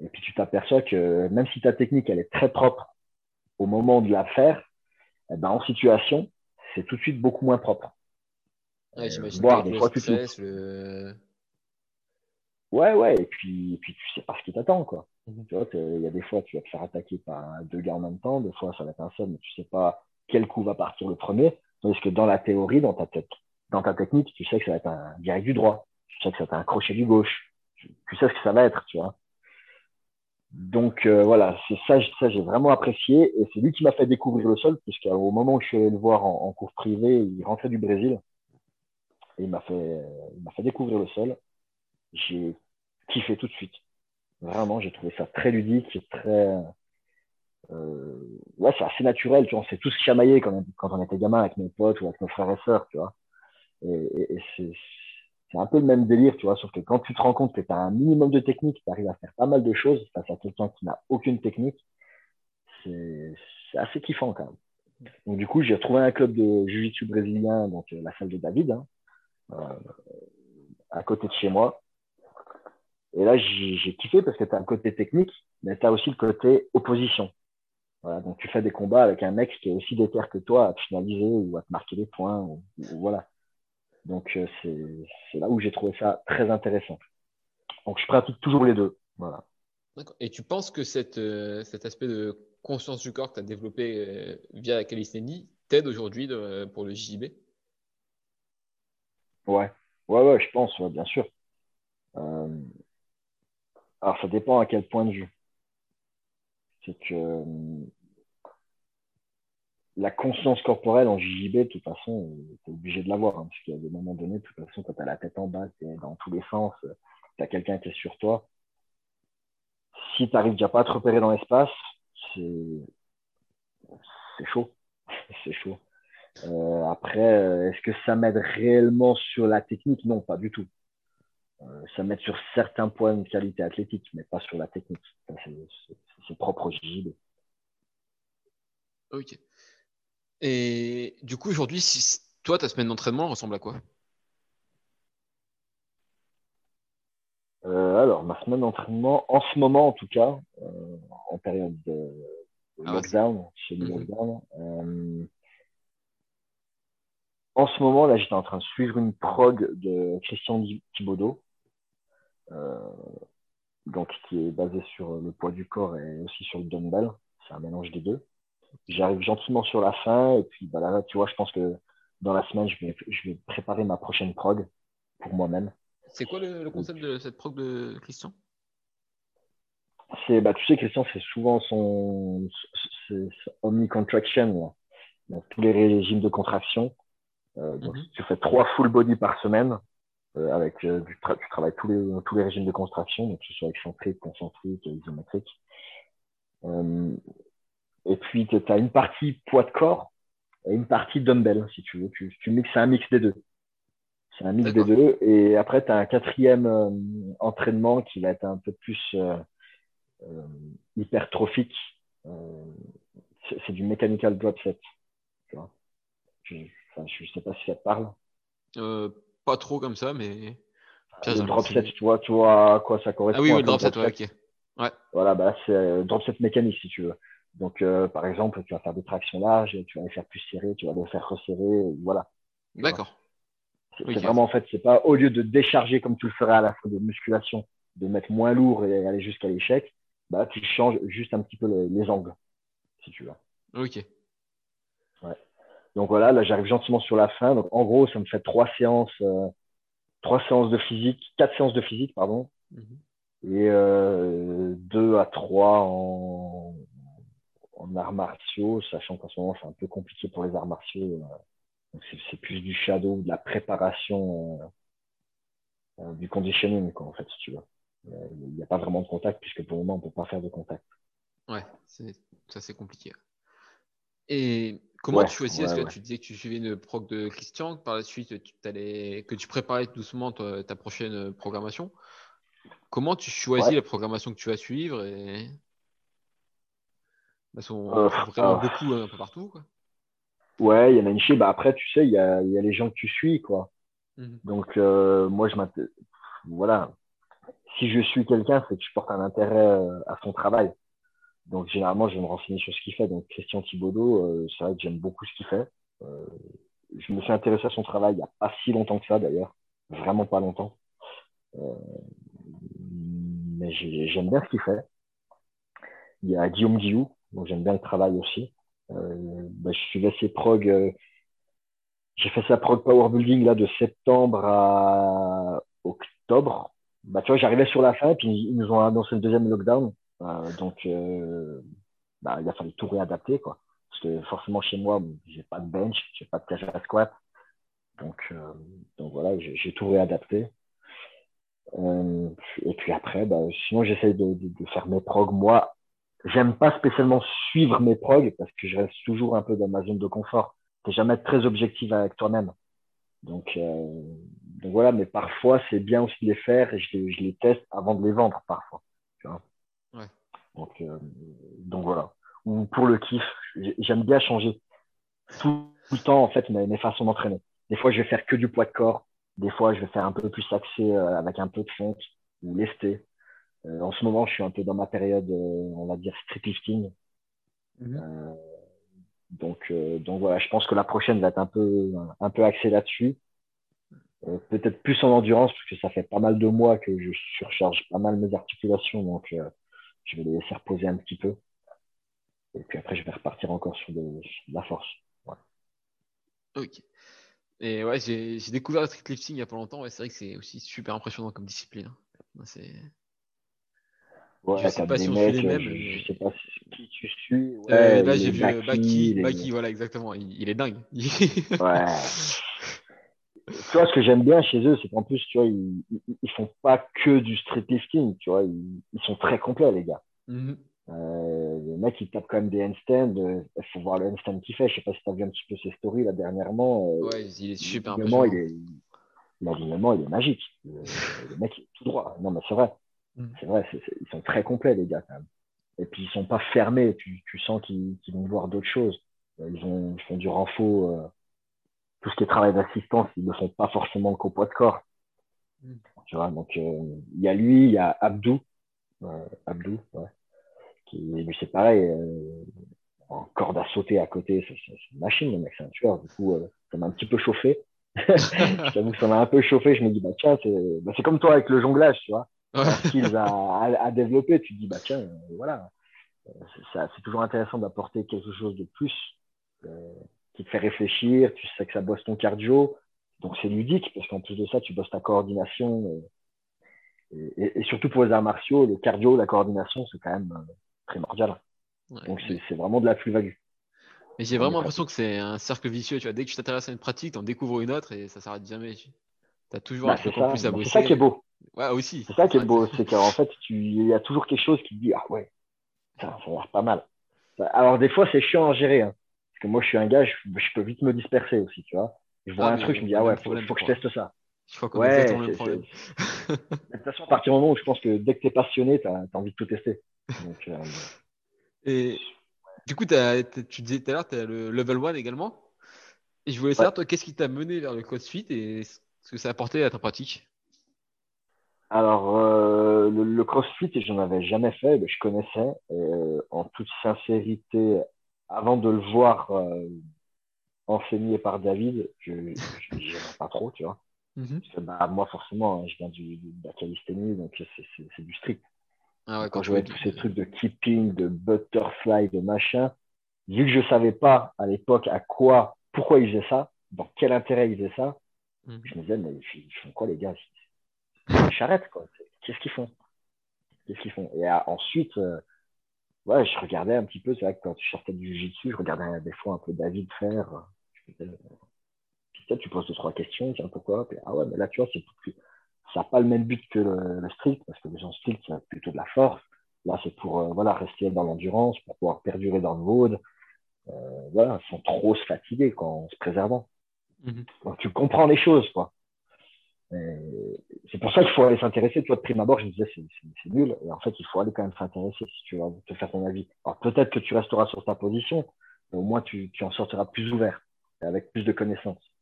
Et puis tu t'aperçois que même si ta technique elle est très propre au moment de la faire, eh ben, en situation, c'est tout de suite beaucoup moins propre. Ouais, j'imagine des fois, le... Ouais, ouais, et puis, et puis tu sais pas ce qui t'attend, quoi. Mhm. Tu vois, il y a des fois, tu vas te faire attaquer par deux gars en même temps, des fois, ça va être un seul, mais tu sais pas quel coup va partir le premier. Tandis que dans la théorie, dans ta, tête, dans ta technique, tu sais que ça va être un direct du droit, tu sais que ça va être un crochet du gauche, tu sais ce que ça va être, tu vois. Donc euh, voilà, c'est ça, ça j'ai vraiment apprécié et c'est lui qui m'a fait découvrir le sol puisqu'au moment où je suis allé le voir en, cours privé, il rentrait du Brésil et il m'a fait, il m'a fait découvrir le sol. J'ai kiffé tout de suite. Vraiment, j'ai trouvé ça très ludique, très, euh, ouais, c'est assez naturel, tu vois. On s'est tous chamaillés quand, on était gamin avec mes potes ou avec nos frères et sœurs, tu vois. Et, c'est un peu le même délire, tu vois, sauf que quand tu te rends compte que tu as un minimum de technique, tu arrives à faire pas mal de choses face à quelqu'un qui n'a aucune technique, c'est assez kiffant quand même. Donc du coup, j'ai retrouvé un club de jiu-jitsu brésilien, donc euh, la salle de David. Hein. Euh, à côté de chez moi. Et là, j'ai kiffé parce que tu as un côté technique, mais tu as aussi le côté opposition. Voilà, donc tu fais des combats avec un mec qui est aussi déter que toi à te finaliser ou à te marquer des points. voilà. Donc euh, c'est là où j'ai trouvé ça très intéressant. Donc je pratique toujours les deux. Voilà. Et tu penses que cette, euh, cet aspect de conscience du corps que tu as développé euh, via la calisthénie t'aide aujourd'hui pour le JB Ouais, ouais, ouais, je pense, bien sûr. Alors ça dépend à quel point de vue c'est que euh, la conscience corporelle en JJB, de toute façon, tu es obligé de l'avoir. Hein, parce a des moments donnés, de toute façon, quand tu as la tête en bas, tu es dans tous les sens, tu as quelqu'un qui est sur toi. Si tu n'arrives déjà pas à te repérer dans l'espace, c'est chaud. c'est chaud. Euh, après, euh, est-ce que ça m'aide réellement sur la technique? Non, pas du tout. Euh, ça met sur certains points de qualité athlétique, mais pas sur la technique. C'est propre au JJB. Ok. Et du coup, aujourd'hui, si, toi, ta semaine d'entraînement ressemble à quoi? Euh, Alors, ma semaine d'entraînement, en ce moment en tout cas, euh, en période de, ah lockdown, chez le mhm. lockdown, en ce moment, là, j'étais en train de suivre une prog de Christian Thibaudot, euh, donc qui est basé sur le poids du corps et aussi sur le dumbbell. C'est un mélange des deux. J'arrive gentiment sur la fin et puis bah, là, tu vois, je pense que dans la semaine, je vais, je vais préparer ma prochaine prog pour moi-même. C'est quoi le, concept de cette prog de Christian? C'est bah, tu sais Christian c'est souvent son, omni-contraction tous les régimes de contraction euh, donc, mhm. tu fais trois full body par semaine euh, avec euh, du tu travailles tous les tous les régimes de contraction, donc que ce soit excentrique, concentrique, isométrique. Euh, et puis tu as une partie poids de corps et une partie dumbbell, si tu veux. Tu, tu mixes, c'est un mix des deux. C'est un mix des deux. Et après, tu as un quatrième entraînement qui va être un peu plus euh, hypertrophique. c'est du mechanical drop set. Tu vois je, ne sais pas si ça te parle. Pas trop comme ça, mais. le drop set, tu vois, tu vois à quoi ça correspond. Ah oui, le drop set, ouais, ok. Ouais. Voilà, bah, c'est euh, drop set mécanique, si tu veux. Donc, euh, par exemple, tu vas faire des tractions larges, tu vas les faire plus serrer, tu vas les faire resserrer, voilà. D'accord. C'est vraiment, en fait, c'est pas au lieu de décharger comme tu le ferais à la fois de musculation, de mettre moins lourd et aller jusqu'à l'échec, bah, tu changes juste un petit peu les, les angles, si tu veux. Ok. Donc voilà, là j'arrive gentiment sur la fin. Donc en gros, ça me fait trois séances, euh, trois séances de physique, quatre séances de physique, pardon, mhm. et euh, deux à trois en, en arts martiaux, sachant qu'en ce moment c'est un peu compliqué pour les arts martiaux. Euh, c'est plus du shadow, de la préparation, euh, du conditioning, quoi, en fait, si tu veux. Il n'y a pas vraiment de contact puisque pour le moment on peut pas faire de contact. Ouais, ça c'est compliqué. Et Comment tu choisis? Est-ce que tu disais que tu suivais une prog de Christian, par la suite tu allais, que tu préparais doucement ta, prochaine programmation? Comment tu choisis la programmation que tu vas suivre et... Parce qu'on euh, vraiment beaucoup un peu partout. Quoi. Ouais, il y en a une chez. Bah après, tu sais, il y a, y a, les gens que tu suis. quoi. Mmh Donc, euh, moi, je Voilà. Si je suis quelqu'un, c'est que je porte un intérêt euh, à son travail. Donc, généralement, je vais me renseigner sur ce qu'il fait. Donc, Christian Thibaudot, euh, c'est vrai que j'aime beaucoup ce qu'il fait. Euh, je me suis intéressé à son travail il n'y a pas si longtemps que ça, d'ailleurs. Vraiment pas longtemps. Euh, mais j'aime bien ce qu'il fait. Il y a Guillaume Guillou, donc j'aime bien le travail aussi. Bah, je suis laissé prog. j'ai fait sa prog power building là de septembre à octobre. Bah, tu vois, j'arrivais sur la fin, puis ils nous ont annoncé le deuxième lockdown. Euh, donc, euh, bah, il a fallu tout réadapter, quoi. Parce que forcément, chez moi, j'ai pas de bench, j'ai pas de cage à squat. Donc, euh, donc voilà, j'ai tout réadapté. et puis après, bah, sinon, j'essaye de, de, faire mes progs. Moi, j'aime pas spécialement suivre mes progs parce que je reste toujours un peu dans ma zone de confort. T'es jamais très objectif avec toi-même. Donc, donc voilà, mais parfois, c'est bien aussi de les faire et je je les teste avant de les vendre parfois. Donc, euh, donc voilà. Ou pour le kiff, j'aime bien changer tout, le temps en fait mes, façons d'entraîner. Des fois, je vais faire que du poids de corps. Des fois, je vais faire un peu plus axé euh, avec un peu de fonte ou lesté. Euh, en ce moment, je suis un peu dans ma période, on va dire, street lifting. Mhm. donc, donc voilà, je pense que la prochaine va être un peu, un peu axée là-dessus. Peut-être plus en endurance, parce que ça fait pas mal de mois que je surcharge pas mal mes articulations. Donc, je vais les laisser reposer un petit peu. Et puis après, je vais repartir encore sur de, la force. Ok. Et ouais, j'ai découvert le street lifting il n'y a pas longtemps. Ouais, c'est vrai que c'est aussi super impressionnant comme discipline. C'est. Ouais, je sais pas si on suit les mêmes. Je, sais pas qui tu suis. Euh, là, j'ai vu Baki, Baki, voilà, exactement. Il, est dingue. ouais. tu vois, ce que j'aime bien chez eux, c'est qu'en plus, tu vois, ils, ils, font pas que du street lifting, tu vois, ils, sont très complets, les gars. Mm-hmm. Euh, le mec, il tape quand même des handstands. Euh, il faut voir le handstand qu'il fait. Je sais pas si tu as vu un petit peu ses stories là dernièrement. Euh, ouais, il est super impressionnant. Il est, il est magique. Le, mec est tout droit. Non, mais c'est vrai. Mm. C'est vrai, ils sont très complets, les gars, quand même. Et puis, ils sont pas fermés. Tu, tu sens qu'ils vont voir d'autres choses. Ils, ont, ils font du renfort. Tout ce qui est travail d'assistance, ils ne font pas forcément qu'au poids de corps. Mm. Tu vois, donc, il y a lui, il y a Abdou. Abdou, ouais qui, lui, c'est pareil, euh, en corde à sauter à côté, c'est une machine, le mec, c'est un tueur. Du coup, euh, ça m'a un petit peu chauffé. J'avoue que ça m'a un peu chauffé. Je me dis, bah tiens, c'est bah, comme toi avec le jonglage, tu vois. Skills à, à, développer, tu te dis, bah tiens, euh, voilà. C'est toujours intéressant d'apporter quelque chose de plus qui te fait réfléchir. Tu sais que ça bosse ton cardio. Donc c'est ludique parce qu'en plus de ça, tu bosses ta coordination. Et, et, surtout pour les arts martiaux, le cardio, la coordination, c'est quand même primordial. Donc c'est vraiment de la plus-value. Mais j'ai vraiment l'impression que c'est un cercle vicieux. Tu vois, dès que tu t'intéresses à une pratique, tu en découvres une autre et ça s'arrête jamais. Tu as toujours bah, un truc en plus à bosser. C'est ça qui est beau. Ouais, aussi. C'est ça qui est beau. C'est qu'en fait, il y a toujours quelque chose qui te dit Ah ouais, ça, ça a l'air pas mal. Alors, des fois, c'est chiant à gérer. Hein. Que moi, je suis un gars, je, peux vite me disperser aussi. Tu vois. Je vois ah, un truc, je me dis Ah ouais, il faut, que je teste ça. Il faut ouais, le problème. de toute façon, à partir du moment où je pense que dès que tu es passionné, tu as, envie de tout tester. Euh, et du coup, tu disais tout à l'heure, tu as le level 1 également. Et je voulais savoir, toi, qu'est-ce qui t'a mené vers le CrossFit et ce que ça a apporté à ta pratique? Alors, euh, le, CrossFit, j'en avais jamais fait, mais je connaissais. Euh, en toute sincérité, avant de le voir enseigné par David, je ne pas trop, tu vois. Mhm. bah, moi, forcément, hein, je viens du, de la calisthénie, donc c'est du strict. Ah quand, je voyais tous ces trucs de keeping, de butterfly, de machin, vu que je ne savais pas à l'époque à quoi, pourquoi ils faisaient ça, dans quel intérêt ils faisaient ça, mhm. je me disais, mais ils font quoi les gars? Ils quoi. Qu'est-ce qu'ils font? Qu'est-ce qu'ils font? Et ensuite, euh, ouais, je regardais un petit peu, c'est vrai que quand je sortais du jiu-jitsu, je regardais des fois un peu David faire. Je puis tu poses deux, trois questions, tiens, pourquoi? Ah ouais, mais là, tu vois, c'est plus ça n'a pas le même but que le, strict, parce que les gens strict, c'est plutôt de la force. Là, c'est pour euh, voilà, rester dans l'endurance, pour pouvoir perdurer dans le mode. Euh, voilà, sans trop se fatiguer quand, en se préservant. Donc, tu comprends les choses, quoi. C'est pour ça qu'il faut aller s'intéresser. Toi, de prime abord, je me disais, c'est nul. Et en fait, il faut aller quand même s'intéresser si tu veux te faire ton avis. Alors, peut-être que tu resteras sur ta position, mais au moins, tu, tu en sortiras plus ouvert, avec plus de connaissances.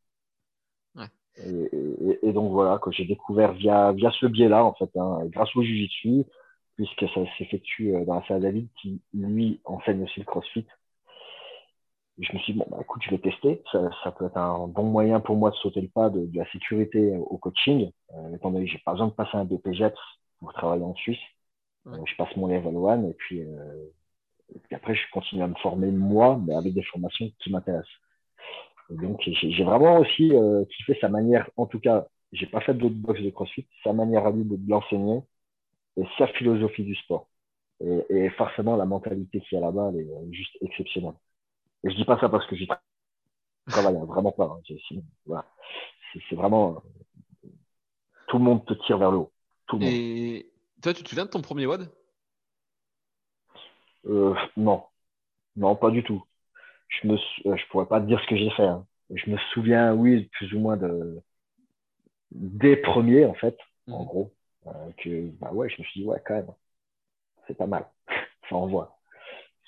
Et, donc voilà, que j'ai découvert via, via ce biais-là, en fait, hein, grâce au Jiu-Jitsu, puisque ça s'effectue euh, dans la salle David, qui lui enseigne aussi le CrossFit. Je me suis dit, bon, bah, écoute, je vais tester. Ça, ça, peut être un bon moyen pour moi de sauter le pas de, de la sécurité au coaching, euh, étant donné que j'ai pas besoin de passer un BPJET pour travailler en Suisse. Euh, je passe mon level 1 et puis, euh, et puis après, je continue à me former moi, mais avec des formations qui m'intéressent. Donc, j'ai vraiment aussi euh, kiffé sa manière, en tout cas, j'ai pas fait d'autres box de CrossFit, sa manière à lui de, l'enseigner et sa philosophie du sport. Et, forcément, la mentalité qu'il y a là-bas, elle est juste exceptionnelle. Et je dis pas ça parce que j'y travaille, hein, vraiment pas. Hein. C'est vraiment. tout le monde te tire vers le haut. Tout le et toi, tu te souviens de ton premier WOD? Euh, Non. Non, pas du tout je ne euh, je pourrais pas te dire ce que j'ai fait. Hein. Je me souviens, oui, plus ou moins de des premiers en fait, en mhm. gros, euh, que bah ouais, je me suis dit ouais quand même, c'est pas mal, ça envoie,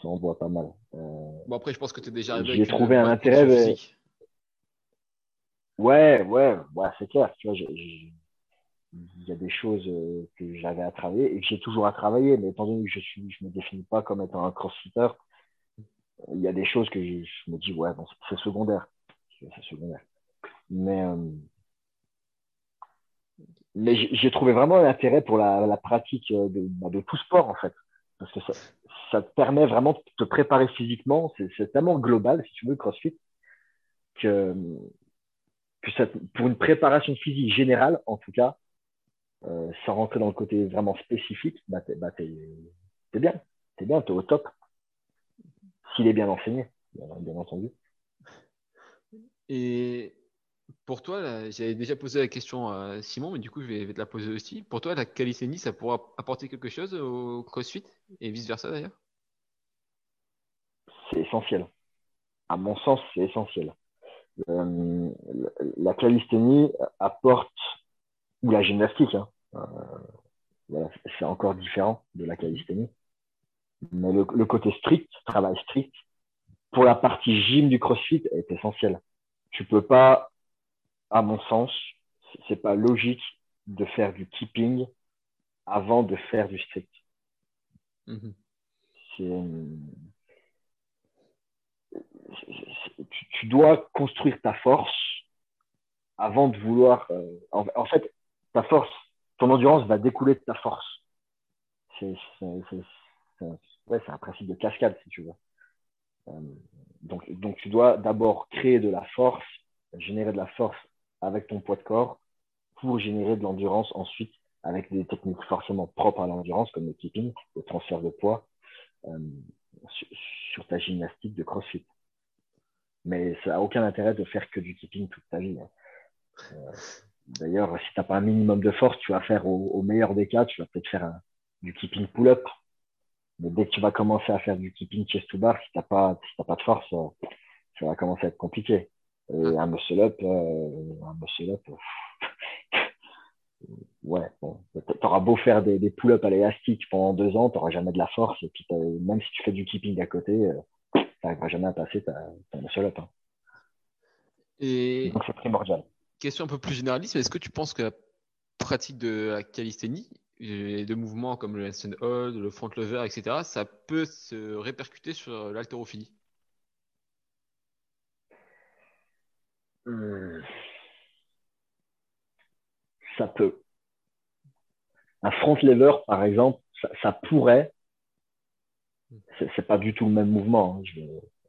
ça envoie pas mal. Euh, bon après, je pense que tu es déjà arrivé. J'ai trouvé un intérêt. Ouais, ouais, ouais c'est clair. Tu vois, il y a des choses euh, que j'avais à travailler et que j'ai toujours à travailler, mais étant donné que je suis, je me définis pas comme étant un crossfitter, il y a des choses que je, me dis, ouais, bon, c'est secondaire. C'est secondaire. Mais, euh, mais j'ai trouvé vraiment un intérêt pour la, la pratique de, bah, de, tout sport, en fait. Parce que ça, ça te permet vraiment de te préparer physiquement. C'est tellement global, si tu veux, CrossFit, que, pour une préparation physique générale, en tout cas, euh, sans rentrer dans le côté vraiment spécifique, bah, t'es bah, bien. T'es bien, t'es au top. S'il est bien enseigné, bien, entendu. Et pour toi, j'avais déjà posé la question à Simon, mais du coup, je vais, te la poser aussi. Pour toi, la calisthénie, ça pourra apporter quelque chose au CrossFit et vice-versa d'ailleurs? C'est essentiel. À mon sens, c'est essentiel. Euh, la calisthénie apporte, ou la gymnastique, hein, euh, c'est encore différent de la calisthénie. Mais le, côté strict, travail strict, pour la partie gym du CrossFit est essentiel. Tu peux pas, à mon sens, c'est pas logique de faire du keeping avant de faire du strict. Mm-hmm. Tu, dois construire ta force avant de vouloir. Euh, en, fait, ta force, ton endurance va découler de ta force. C'est un principe de cascade, si tu veux. Euh, donc, tu dois d'abord créer de la force, générer de la force avec ton poids de corps pour générer de l'endurance ensuite avec des techniques forcément propres à l'endurance comme le keeping, le transfert de poids euh, sur, ta gymnastique de CrossFit. Mais ça n'a aucun intérêt de faire que du keeping toute ta vie. Hein. Euh, d'ailleurs, si tu n'as pas un minimum de force, tu vas faire au, meilleur des cas, tu vas peut-être faire du keeping pull-up. Mais dès que tu vas commencer à faire du keeping chest to bar, si tu n'as pas, pas de force, euh, ça va commencer à être compliqué. Et un muscle-up, euh, un muscle-up, ouais, bon, t'auras beau faire des, des pull-ups à l'élastique pendant deux ans, t'auras jamais de la force. Et puis, même si tu fais du keeping à côté, n'arriveras jamais à passer ta, ta. Et Donc c'est primordial. Question un peu plus généraliste, est-ce que tu penses que la pratique de la calisthénie, de mouvements comme le handstand hold, le front lever, etc., ça peut se répercuter sur l'haltérophilie? Hmm. Ça peut. Un front lever, par exemple, ça pourrait, c'est pas du tout le même mouvement. Hein.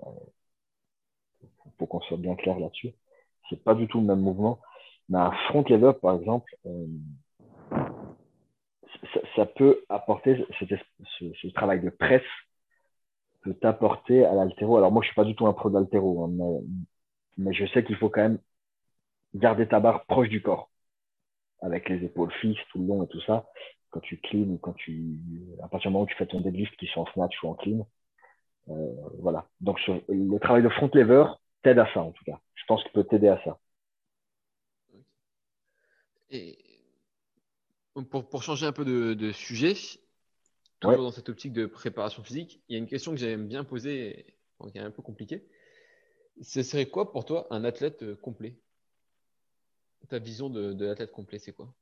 euh, faut qu'on soit bien clair là-dessus. C'est pas du tout le même mouvement. Mais un front lever, par exemple, euh, ça, peut apporter ce, travail de presse peut t'apporter à l'altéro. Alors moi, je suis pas du tout un pro d'altéro, hein, mais, je sais qu'il faut quand même garder ta barre proche du corps, avec les épaules fixes tout le long et tout ça quand tu clean ou quand tu, à partir du moment où tu fais ton deadlift qui soit en snatch ou en clean. Euh, voilà. Donc, le travail de front lever t'aide à ça, en tout cas. Je pense qu'il peut t'aider à ça. Et pour, pour changer un peu de, sujet, toujours dans cette optique de préparation physique, il y a une question que j'aime bien poser, qui est un peu compliquée. Ce serait quoi pour toi un athlète complet? Ta vision de, de l'athlète complet, c'est quoi?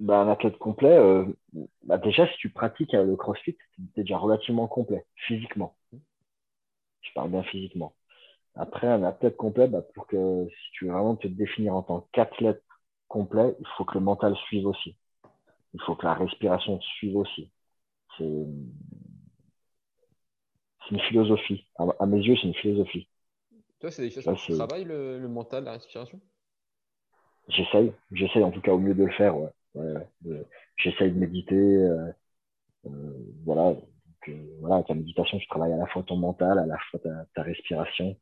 Bah, un athlète complet, euh, bah, déjà, si tu pratiques euh, le crossfit, tu es déjà relativement complet, physiquement. Je parle bien physiquement. Après, un athlète complet, bah, pour que si tu veux vraiment te définir en tant qu'athlète complet, il faut que le mental suive aussi. Il faut que la respiration suive aussi. C'est une philosophie. À, mes yeux, c'est une philosophie. Toi, c'est des choses que tu travailles, le, le mental, la respiration? J'essaye. J'essaye en tout cas au mieux de le faire, ouais ouais, j'essaye de méditer. Euh, euh, voilà. Donc, euh, voilà, ta méditation, tu travailles à la fois ton mental, à la fois ta, ta respiration.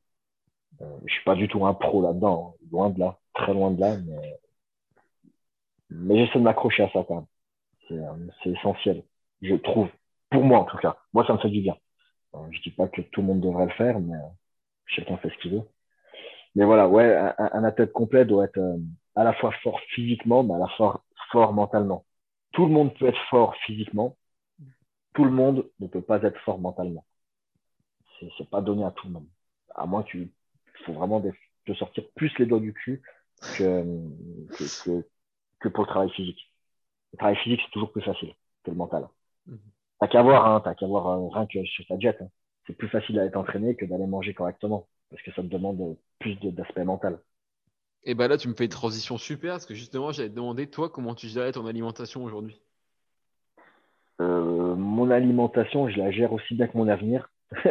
Euh, je suis pas du tout un pro là-dedans, hein. loin de là, très loin de là, mais, mais j'essaie de m'accrocher à ça quand même. C'est essentiel, je trouve. Pour moi, en tout cas. Moi, ça me fait du bien. je dis pas que tout le monde devrait le faire, mais chacun fait ce qu'il veut. Mais voilà, ouais, un, un athlète complet doit être à la fois fort physiquement, mais à la fois fort mentalement. Tout le monde peut être fort physiquement. Tout le monde ne peut pas être fort mentalement. C'est pas donné à tout le monde. À moins que tu faut vraiment te sortir plus les doigts du cul que, que, pour le travail physique. Le travail physique, c'est toujours plus facile que le mental. Mhm. T'as qu'à voir, hein, t'as qu'à voir euh, rien que sur ta jet. Hein. C'est plus facile d'aller t'entraîner que d'aller manger correctement parce que ça te demande plus d'aspect mental. Et bah là, tu me fais une transition super parce que justement, j'allais te demander, toi, comment tu gérais ton alimentation aujourd'hui? Euh, Mon alimentation, je la gère aussi bien que mon avenir.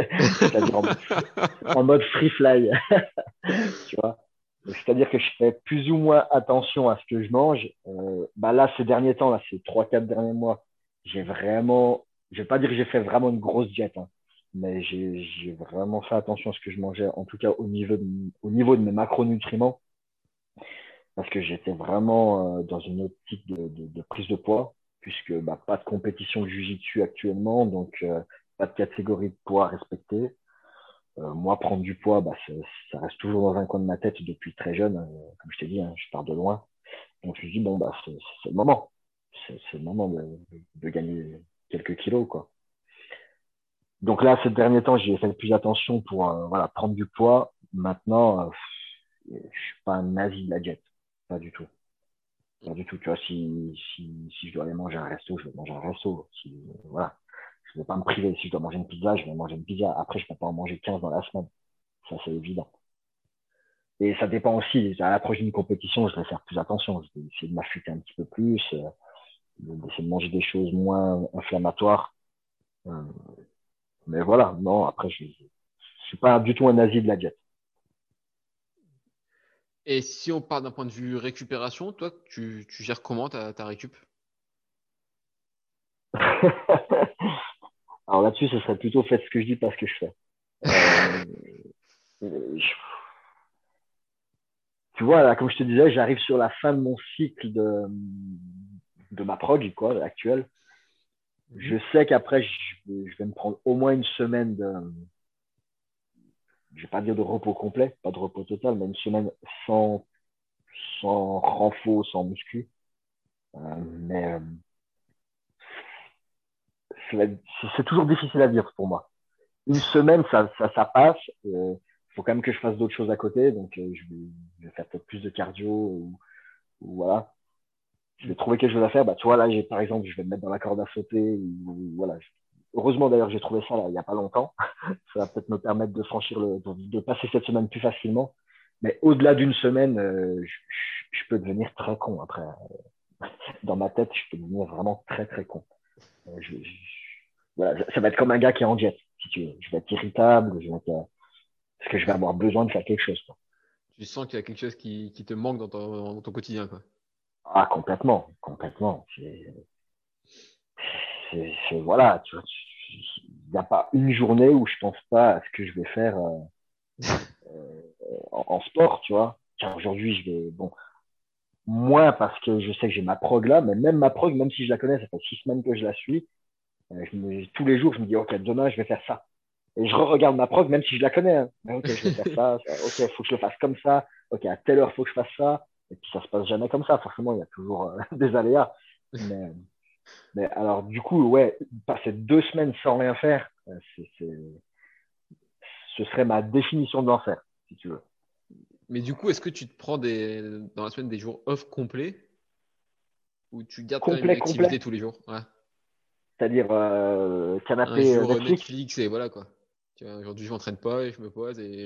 en, mode free fly. tu vois? C'est-à-dire que je fais plus ou moins attention à ce que je mange. Euh, bah là, ces derniers temps, là, ces 3-4 derniers mois, j'ai vraiment, je vais pas dire que j'ai fait vraiment une grosse diète, hein, mais j'ai vraiment fait attention à ce que je mangeais, en tout cas au niveau au niveau de mes macronutriments parce que j'étais vraiment euh, dans une optique de, de, prise de poids, puisque bah, pas de compétition de jiu actuellement, donc euh, pas de catégorie de poids respectée. Euh, moi, prendre du poids, bah, ça reste toujours dans un coin de ma tête depuis très jeune. comme je t'ai dit, hein, je pars de loin. Donc je me dis, bon, bah, c'est le moment. C'est le moment de, de, gagner quelques kilos. Quoi. Donc là, ces derniers temps, j'ai fait plus attention pour voilà, prendre du poids. Maintenant, je suis pas un nazi de la jet. Pas du tout. Pas du tout. Tu vois, si, si, si je dois aller manger un resto, je vais manger un resto. Si, voilà. Je ne vais pas me priver. Si je dois manger une pizza, je vais manger une pizza. Après, je ne peux pas en manger 15 dans la semaine. Ça, c'est évident. Et ça dépend aussi. À l'approche d'une compétition, je vais faire plus attention. Je vais essayer de m'affûter un petit peu plus, euh, d'essayer de manger des choses moins inflammatoires. Euh, mais voilà, non, après, je ne suis pas du tout un nazi de la diète. Et si on part d'un point de vue récupération, toi, tu, gères comment ta, ta récup? Alors là-dessus, ce serait plutôt fait ce que je dis, pas ce que je fais. Euh, tu vois, là, comme je te disais, j'arrive sur la fin de mon cycle de, de ma prog, quoi, actuelle. Mhm. Je sais qu'après, je, vais me prendre au moins une semaine de, je vais pas dire de repos complet, pas de repos total, mais une semaine sans, sans renfort, sans muscu. Euh, mais euh, c'est toujours difficile à dire pour moi. Une semaine, ça, ça, ça passe. Il euh, faut quand même que je fasse d'autres choses à côté. Donc, je vais, faire peut-être plus de cardio ou, voilà. Je vais trouver quelque chose à faire. Bah, tu vois, là, par exemple, je vais me mettre dans la corde à sauter. Ou, voilà, Heureusement d'ailleurs, j'ai trouvé ça il n'y a pas longtemps. ça va peut-être me permettre de franchir le, de, passer cette semaine plus facilement. Mais au-delà d'une semaine, euh, je, peux devenir très con après. Dans ma tête, je peux devenir vraiment très très con. Euh, voilà, ça va être comme un gars qui est en jet, si tu veux. Je vais être irritable, je vais être, euh, parce que je vais avoir besoin de faire quelque chose. Quoi. Tu sens qu'il y a quelque chose qui, qui te manque dans ton, dans ton quotidien. Quoi. Ah, complètement, complètement. C'est c'est voilà, tu vois, il n'y a pas une journée où je pense pas à ce que je vais faire euh, euh, en, sport, tu vois. Aujourd'hui, je vais, bon, moins parce que je sais que j'ai ma prog là, mais même ma prog, même si je la connais, ça fait six semaines que je la suis, euh, tous les jours, je me dis, ok, demain, je vais faire ça. Et je re-regarde ma prog, même si je la connais. Hein. Ok, je vais faire ça. Ok, faut que je le fasse comme ça. Ok, à telle heure, faut que je fasse ça. Et puis, ça se passe jamais comme ça. Forcément, il y a toujours des aléas. Mais, mais alors, du coup, ouais, passer deux semaines sans rien faire, euh, ce serait ma définition de l'enfer, si tu veux. Mais du coup, est-ce que tu te prends des, dans la semaine des jours off complets ou tu gardes complet, une activité tous les jours? C'est-à-dire euh, canapé Un jour Netflix. Netflix et voilà quoi. Aujourd'hui, je m'entraîne pas et je me pose et.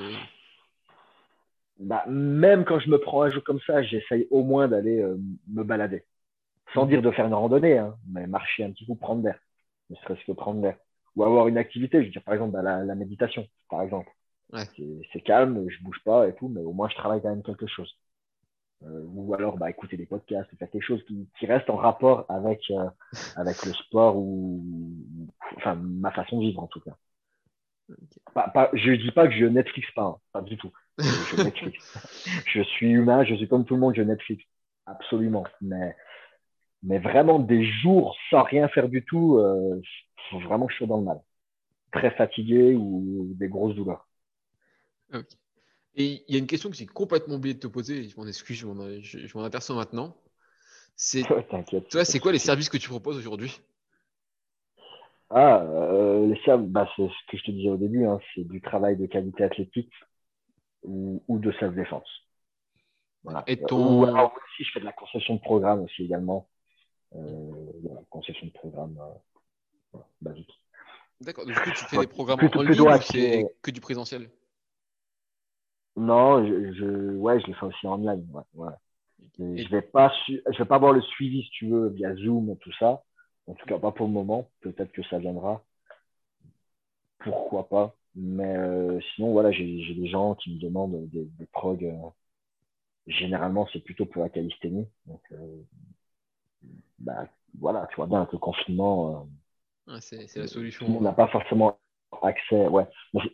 Bah, même quand je me prends un jour comme ça, j'essaye au moins d'aller euh, me balader. Sans dire de faire une randonnée, hein, mais marcher un petit coup, prendre l'air. Ne serait-ce que prendre l'air. Ou avoir une activité, je veux dire, par exemple, bah, la, méditation, par exemple. C'est calme, je bouge pas et tout, mais au moins je travaille quand même quelque chose. Euh, ou alors bah, écouter des podcasts, faire quelque chose qui, qui reste en rapport avec, euh, avec le sport ou enfin ma façon de vivre en tout cas. Pas, pas, je dis pas que je Netflix pas, hein, pas du tout. Je, Netflix. je suis humain, je suis comme tout le monde, je Netflix. Absolument. Mais mais vraiment, des jours sans rien faire du tout, euh, vraiment chaud dans le mal. Très fatigué ou des grosses douleurs. Et il y a une question que j'ai complètement oublié de te poser, je m'en excuse, je m'en aperçois maintenant. C'est, toi, c'est quoi les services que tu proposes aujourd'hui? Ah, euh, les services, bah, c'est ce que je te disais au début, hein, c'est du travail de qualité athlétique. ou, ou de self-défense. Voilà. Et ton... Ou alors aussi, je fais de la concession de programme aussi également. Euh, voilà, concession de programme euh, basique. D'accord. Du coup, tu fais des programmes en ligne ou c'est que du présentiel? Non, je, je, ouais, je le fais aussi en ligne. Ouais, ouais. Je vais pas, je vais pas avoir le suivi, si tu veux, via Zoom, tout ça. En tout cas, pas pour le moment. Peut-être que ça viendra. Pourquoi pas. Mais euh, sinon, voilà, j'ai des gens qui me demandent des, des prog. Euh, généralement, c'est plutôt pour la calisthénie. Donc, euh, bah, voilà, tu vois bien que le confinement. Euh, c'est la solution. On n'a pas forcément accès. Ouais.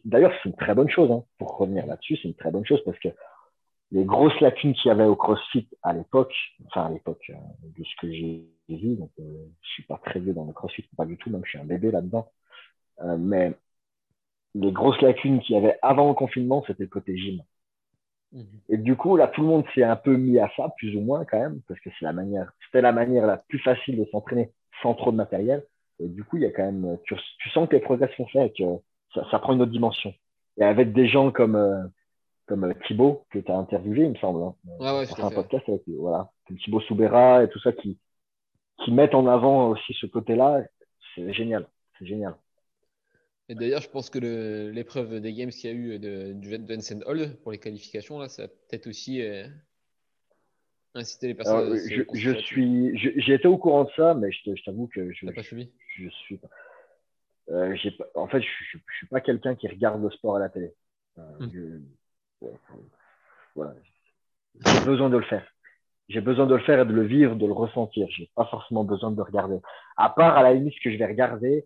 D'ailleurs, c'est une très bonne chose. Hein, pour revenir là-dessus, c'est une très bonne chose parce que les grosses lacunes qu'il y avait au CrossFit à l'époque, enfin à l'époque euh, de ce que j'ai vu, donc euh, je suis pas très vieux dans le CrossFit, pas du tout, même je suis un bébé là-dedans. Euh, mais les grosses lacunes qu'il y avait avant le confinement, c'était le côté gym. Mhm. Et du coup, là, tout le monde s'est un peu mis à ça, plus ou moins quand même, parce que c'est la manière, c'était la manière la plus facile de s'entraîner sans trop de matériel. Et du coup, il y a quand même, tu, tu sens que les progrès sont faits et que ça, ça, prend une autre dimension. Et avec des gens comme euh, comme euh, Thibaut que tu as interviewé, il me semble. Hein. Ouais, ouais, un podcast avec voilà, Thibaut Soubera et tout ça qui qui mettent en avant aussi ce côté-là. C'est génial, c'est génial. Et d'ailleurs, je pense que l'épreuve des games qu'il y a eu de, du Vincent Hall pour les qualifications, là, ça a peut-être aussi euh, incité les personnes. à je, je suis, j'ai été au courant de ça, mais je t'avoue que je. pas suivi? Je suis pas. Euh, en fait, je, je, suis pas quelqu'un qui regarde le sport à la télé. Euh, hmm. voilà. J'ai besoin de le faire. J'ai besoin de le faire et de le vivre, de le ressentir. J'ai pas forcément besoin de le regarder. À part, à la limite, ce que je vais regarder,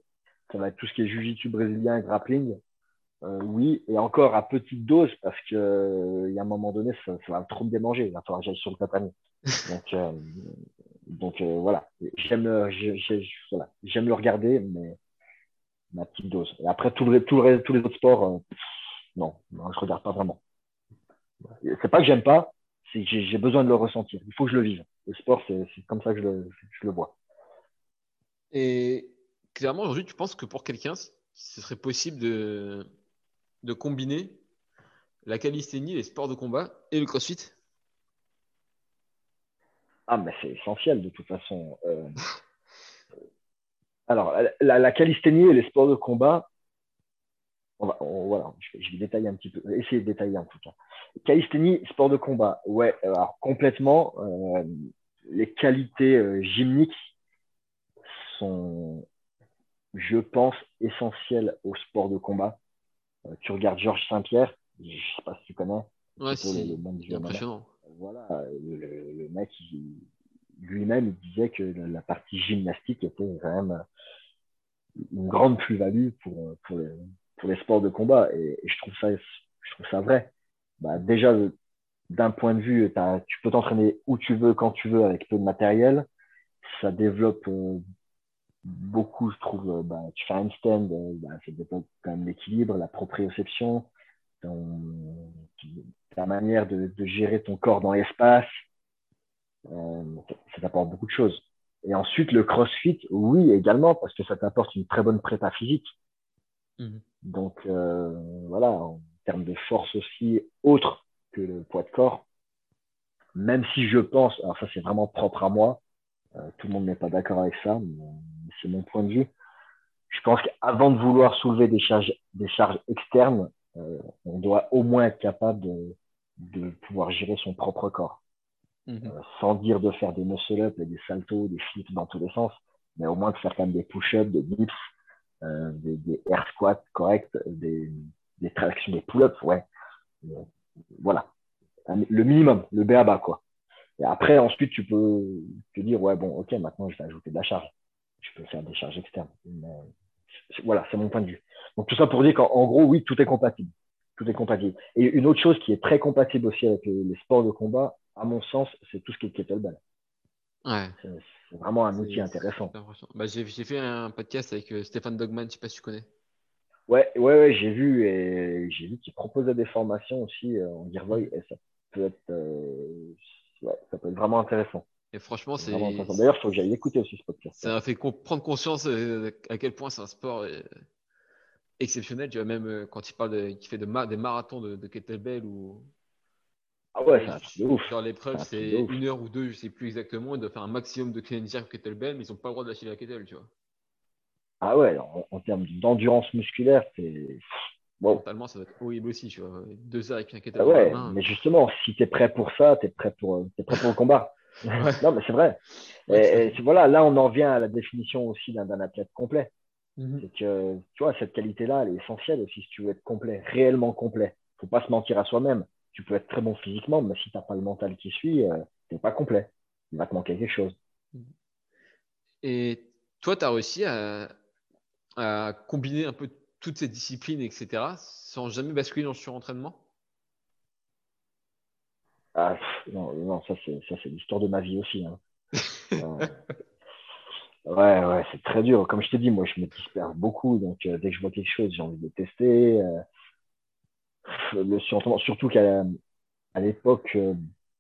ça va être tout ce qui est jiu-jitsu brésilien, grappling. Euh, oui, et encore à petite dose parce que euh, y a un moment donné, ça, va trop me démanger. Il va falloir que j'aille sur le tatami. Donc, euh, voilà, j'aime le regarder, mais ma petite dose. Et après, tous les autres sports, non, non, je regarde pas vraiment. C'est pas que j'aime pas, c'est que j'ai besoin de le ressentir. Il faut que je le vive. Le sport, c'est comme ça que je le, je le vois. Et clairement, aujourd'hui, tu penses que pour quelqu'un, ce serait possible de, de combiner la calisthénie, les sports de combat et le crossfit? Ah, mais c'est essentiel de toute façon. Euh... Alors, la, la, calisthénie et les sports de combat, on va, voilà, je vais, je vais, détailler un petit peu, essayer de détailler en tout cas. Calisthénie, sport de combat, ouais, alors complètement. Euh, les qualités euh, gymniques sont je pense, essentiel au sport de combat. Euh, tu regardes Georges Saint-Pierre, je ne sais pas si tu connais. Ouais, si. Le, impressionnant. Voilà, le, le mec, lui-même, il disait que la partie gymnastique était quand même une grande plus-value pour, pour, les, pour les sports de combat. Et, et, je, trouve ça, je trouve ça vrai. Bah, déjà, d'un point de vue, tu peux t'entraîner où tu veux, quand tu veux, avec peu de matériel. Ça développe euh, beaucoup, je trouve, euh, bah, tu fais un stand, euh, bah, ça développe quand même l'équilibre, la proprioception, ton, ta manière de, de, gérer ton corps dans l'espace. Euh, ça t'apporte beaucoup de choses. Et ensuite, le crossfit, oui, également, parce que ça t'apporte une très bonne prépa physique. Mmh. Donc, euh, voilà, en termes de force aussi, autre que le poids de corps, même si je pense, alors ça c'est vraiment propre à moi, euh, tout le monde n'est pas d'accord avec ça, mais c'est mon point de vue. Je pense qu'avant de vouloir soulever des charges, des charges externes, euh, on doit au moins être capable de, de pouvoir gérer son propre corps. Mmh. Euh, sans dire de faire des muscle-up et des saltos, des flips dans tous les sens, mais au moins de faire quand même des push-ups, des dips, euh, des, des, air squats corrects, des, des tractions, des pull-ups, ouais. Voilà. Le minimum, le B à bas, quoi. Et après, ensuite, tu peux te dire, ouais, bon, ok, maintenant, je vais ajouter de la charge je peux faire des charges externes. voilà, c'est mon point de vue. Donc tout ça pour dire qu'en gros, oui, tout est compatible. Tout est compatible. Et une autre chose qui est très compatible aussi avec les, sports de combat, à mon sens, c'est tout ce qui est kettlebell. Ouais. C'est vraiment un outil intéressant. Bah, j'ai fait un podcast avec euh, Stéphane Dogman, je sais pas si tu connais. Ouais, ouais, ouais j'ai vu et j'ai vu qu'il proposait des formations aussi euh, en Gearboy et ça peut être, euh, ouais, ça peut être vraiment intéressant. Et franchement, c'est. D'ailleurs, il faut que j'aille écouter aussi ce podcast. Ça a fait prendre conscience euh, à quel point c'est un sport exceptionnel. Tu vois, même euh, quand il parle de, qu'il fait de des marathons de, kettlebell ou. Ah ouais, c'est ouf. Genre l'épreuve, c'est une heure ou deux, je sais plus exactement. Il doit faire un maximum de clean jerk kettlebell, mais ils n'ont pas le droit de lâcher la kettlebell, tu vois. Ah ouais, en, termes d'endurance musculaire, c'est. Totalement, ça va être horrible aussi, tu vois. Deux heures avec un ah kettlebell. ouais, mais justement, si tu es prêt pour ça, tu es prêt pour, es prêt pour le combat. Non, mais c'est vrai. et, voilà, là, on en vient à la définition aussi d'un athlète complet. Mhm. C'est que, tu vois, cette qualité-là, elle est essentielle aussi si tu veux être complet, réellement complet. Faut pas se mentir à soi-même. Tu peux être très bon physiquement, mais si tu n'as pas le mental qui suit, euh, tu n'es pas complet. Il va te manquer quelque chose. Mhm. Et toi, tu as réussi à, combiner un peu toutes ces disciplines, etc., sans jamais basculer dans le surentraînement? Ah, non, non, ça c'est l'histoire de ma vie aussi. Hein. Euh, Ouais, ouais, c'est très dur. Comme je t'ai dit, moi, je me disperse beaucoup. Donc, euh, dès que je vois quelque chose, j'ai envie de tester. Euh, le surtout qu'à à l'époque,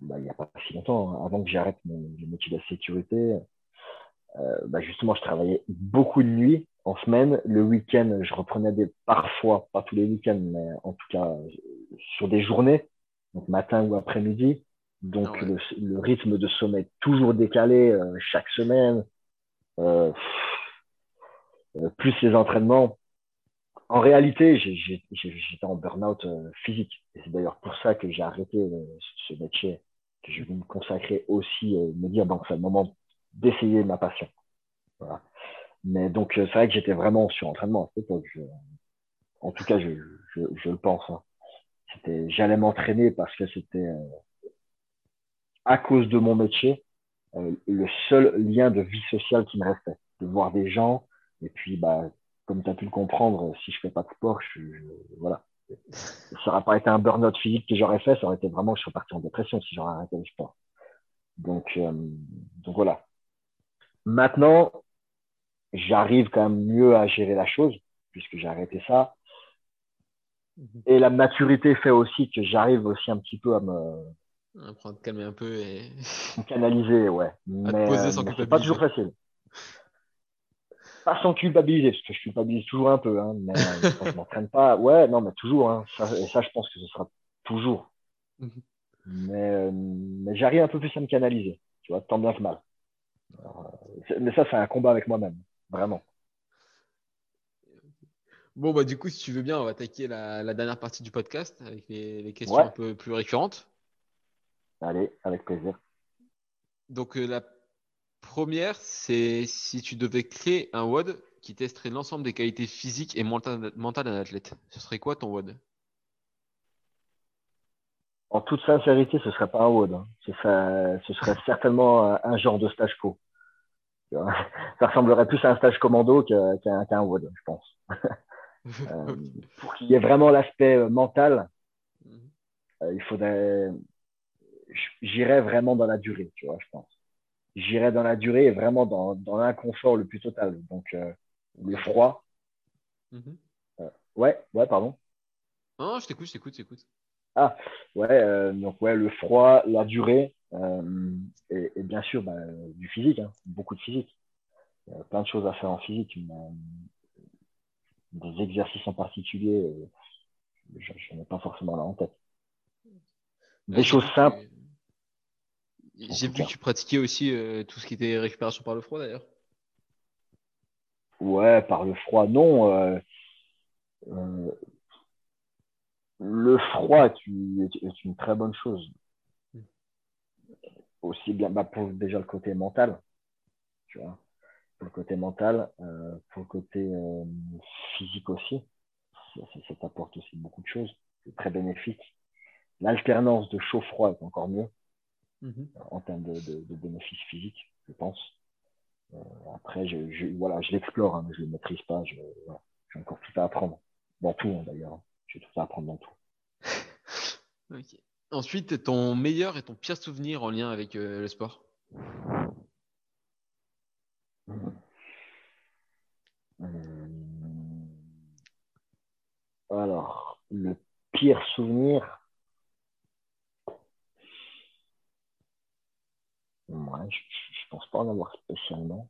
bah, il n'y a pas si longtemps, hein, avant que j'arrête mon, métier de la sécurité, bah, justement, je travaillais beaucoup de nuit en semaine. Le week-end, je reprenais des, parfois, pas tous les week-ends, mais en tout cas, sur des journées, donc matin ou après-midi. Donc, ah le, le, rythme de sommeil toujours décalé chaque semaine. Euh, euh, plus les entraînements. En réalité, j'étais en burn-out euh, physique. Et c'est d'ailleurs pour ça que j'ai arrêté ce métier, que je vais me consacrer aussi, me dire, bon, c'est le moment d'essayer ma passion. Voilà. Mais donc, c'est vrai que j'étais vraiment sur entraînement à cette époque. en tout cas, je, je, je le pense. Hein. J'allais m'entraîner parce que c'était à cause de mon métier euh, le seul lien de vie sociale qui me restait, de voir des gens. Et puis, bah, comme tu as pu le comprendre, si je fais pas de sport, je, voilà. Ça n'aurait pas été un burn-out physique que j'aurais fait, ça aurait été vraiment, je serais parti en dépression si j'aurais arrêté le sport. Donc, euh, donc voilà. Maintenant, j'arrive quand même mieux à gérer la chose, puisque j'ai arrêté ça. Mhm. Et la maturité fait aussi que j'arrive aussi un petit peu à me, à calmer un peu et. Canaliser, ouais. mais poser sans culpabiliser. pas toujours facile. Pas sans culpabiliser, parce que je culpabilise toujours un peu, hein, mais quand je m'entraîne pas, ouais, non, mais toujours, hein, et ça, je pense que ce sera toujours. Mhm. mais, mais j'arrive un peu plus à me canaliser, tu vois, tant bien que mal. mais ça, c'est un combat avec moi-même, vraiment. Bon, bah, du coup, si tu veux bien, on va attaquer la, la dernière partie du podcast avec les, les questions un peu plus récurrentes. Allez, avec plaisir. Donc euh, la première, c'est si tu devais créer un WOD qui testerait l'ensemble des qualités physiques et mentales d'un athlète, ce serait quoi ton WOD? En toute sincérité, ce ne serait pas un WOD. Hein. Ce, serait, certainement un genre de stage co. Ça ressemblerait plus à un stage commando qu'à un WOD, je pense. Euh, pour qu'il y ait vraiment l'aspect euh, mental, mhm. il faudrait j'irais vraiment dans la durée, tu vois, je pense. J'irais dans la durée et vraiment dans, dans l'inconfort le plus total. Donc, euh, le froid. Mhm. Euh, ouais, ouais, pardon. Non, je t'écoute, je t'écoute, je t'écoute. Ah, ouais, euh, donc ouais, le froid, la durée, et, et, bien sûr, bah, du physique, hein, beaucoup de physique. Il y a plein de choses à faire en physique, des exercices en particulier, je n'en ai pas forcément là en tête. Des choses simples. J'ai vu que tu pratiquais aussi euh, tout ce qui était récupération par le froid d'ailleurs. Ouais, par le froid, non. Euh, euh, le froid est une, très bonne chose. Hmm. Aussi bien bah, pour déjà le côté mental, tu vois. Pour le côté mental, pour le côté physique aussi. Ça, ça t'apporte aussi beaucoup de choses. C'est très bénéfique. L'alternance de chaud-froid est encore mieux. Mhm. en termes de, bénéfices physiques, je pense. Euh, après, je, voilà, je l'explore, hein, mais je ne le maîtrise pas. J'ai encore tout à apprendre. Dans tout, hein, d'ailleurs. J'ai tout à apprendre dans tout. Ensuite, ton meilleur et ton pire souvenir en lien avec euh, le sport? Alors, le pire souvenir, je, je pense pas en avoir spécialement.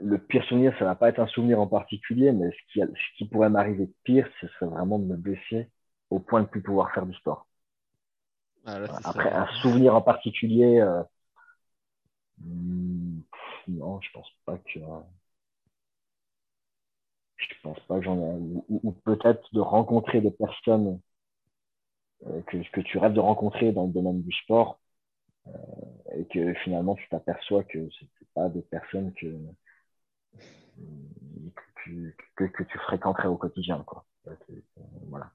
le pire souvenir, ça va pas être un souvenir en particulier, mais ce qui, ce qui pourrait m'arriver de pire, ce serait vraiment de me blesser au point de ne plus pouvoir faire du sport. Ah, Après, un souvenir en particulier, euh, hmm, non, je pense pas que. Je pense pas que j'en ai. Ou, peut-être de rencontrer des personnes euh, que, que tu rêves de rencontrer dans le domaine du sport euh, et que finalement tu t'aperçois que ce pas des personnes que, que, que, tu fréquenterais au quotidien. Quoi. Voilà.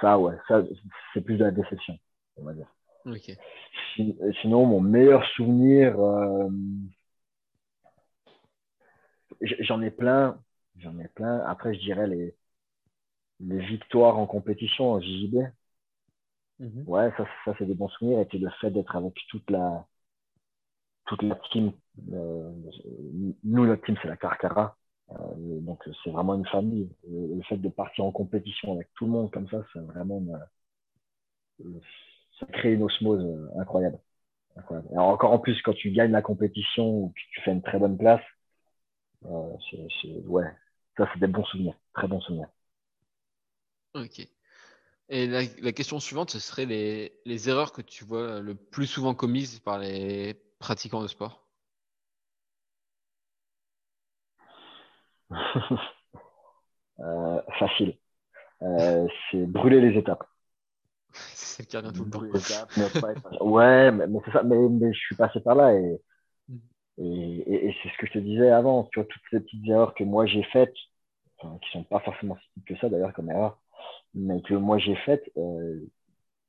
Ça, ouais, ça, c'est plus de la déception, on va dire. Sinon, mon meilleur souvenir, euh, j'en ai plein. J'en ai plein. Après, je dirais les, les victoires en compétition en JJB. Mhm. Ouais, ça, ça c'est des bons souvenirs. Et puis le fait d'être avec toute la, toute la team. Euh, nous, notre team, c'est la Carcara. Euh, donc, c'est vraiment une famille. Le, fait de partir en compétition avec tout le monde comme ça, c'est vraiment. Euh, ça crée une osmose incroyable. incroyable. Encore en plus, quand tu gagnes la compétition ou que tu fais une très bonne place, ouais, ça, c'est des bons souvenirs. Très bons souvenirs. Ok. Et la, la, question suivante, ce serait les, les, erreurs que tu vois le plus souvent commises par les pratiquants de sport? Euh, Facile. Euh, c'est brûler les étapes. c'est qui revient tout le temps. ouais, mais, c'est ça. Mais, mais, je suis passé par là et, mm. et, et, c'est ce que je te disais avant. Tu vois, toutes ces petites erreurs que moi j'ai faites, enfin, qui sont pas forcément si petites que ça d'ailleurs comme erreur, mais que moi j'ai faites, euh,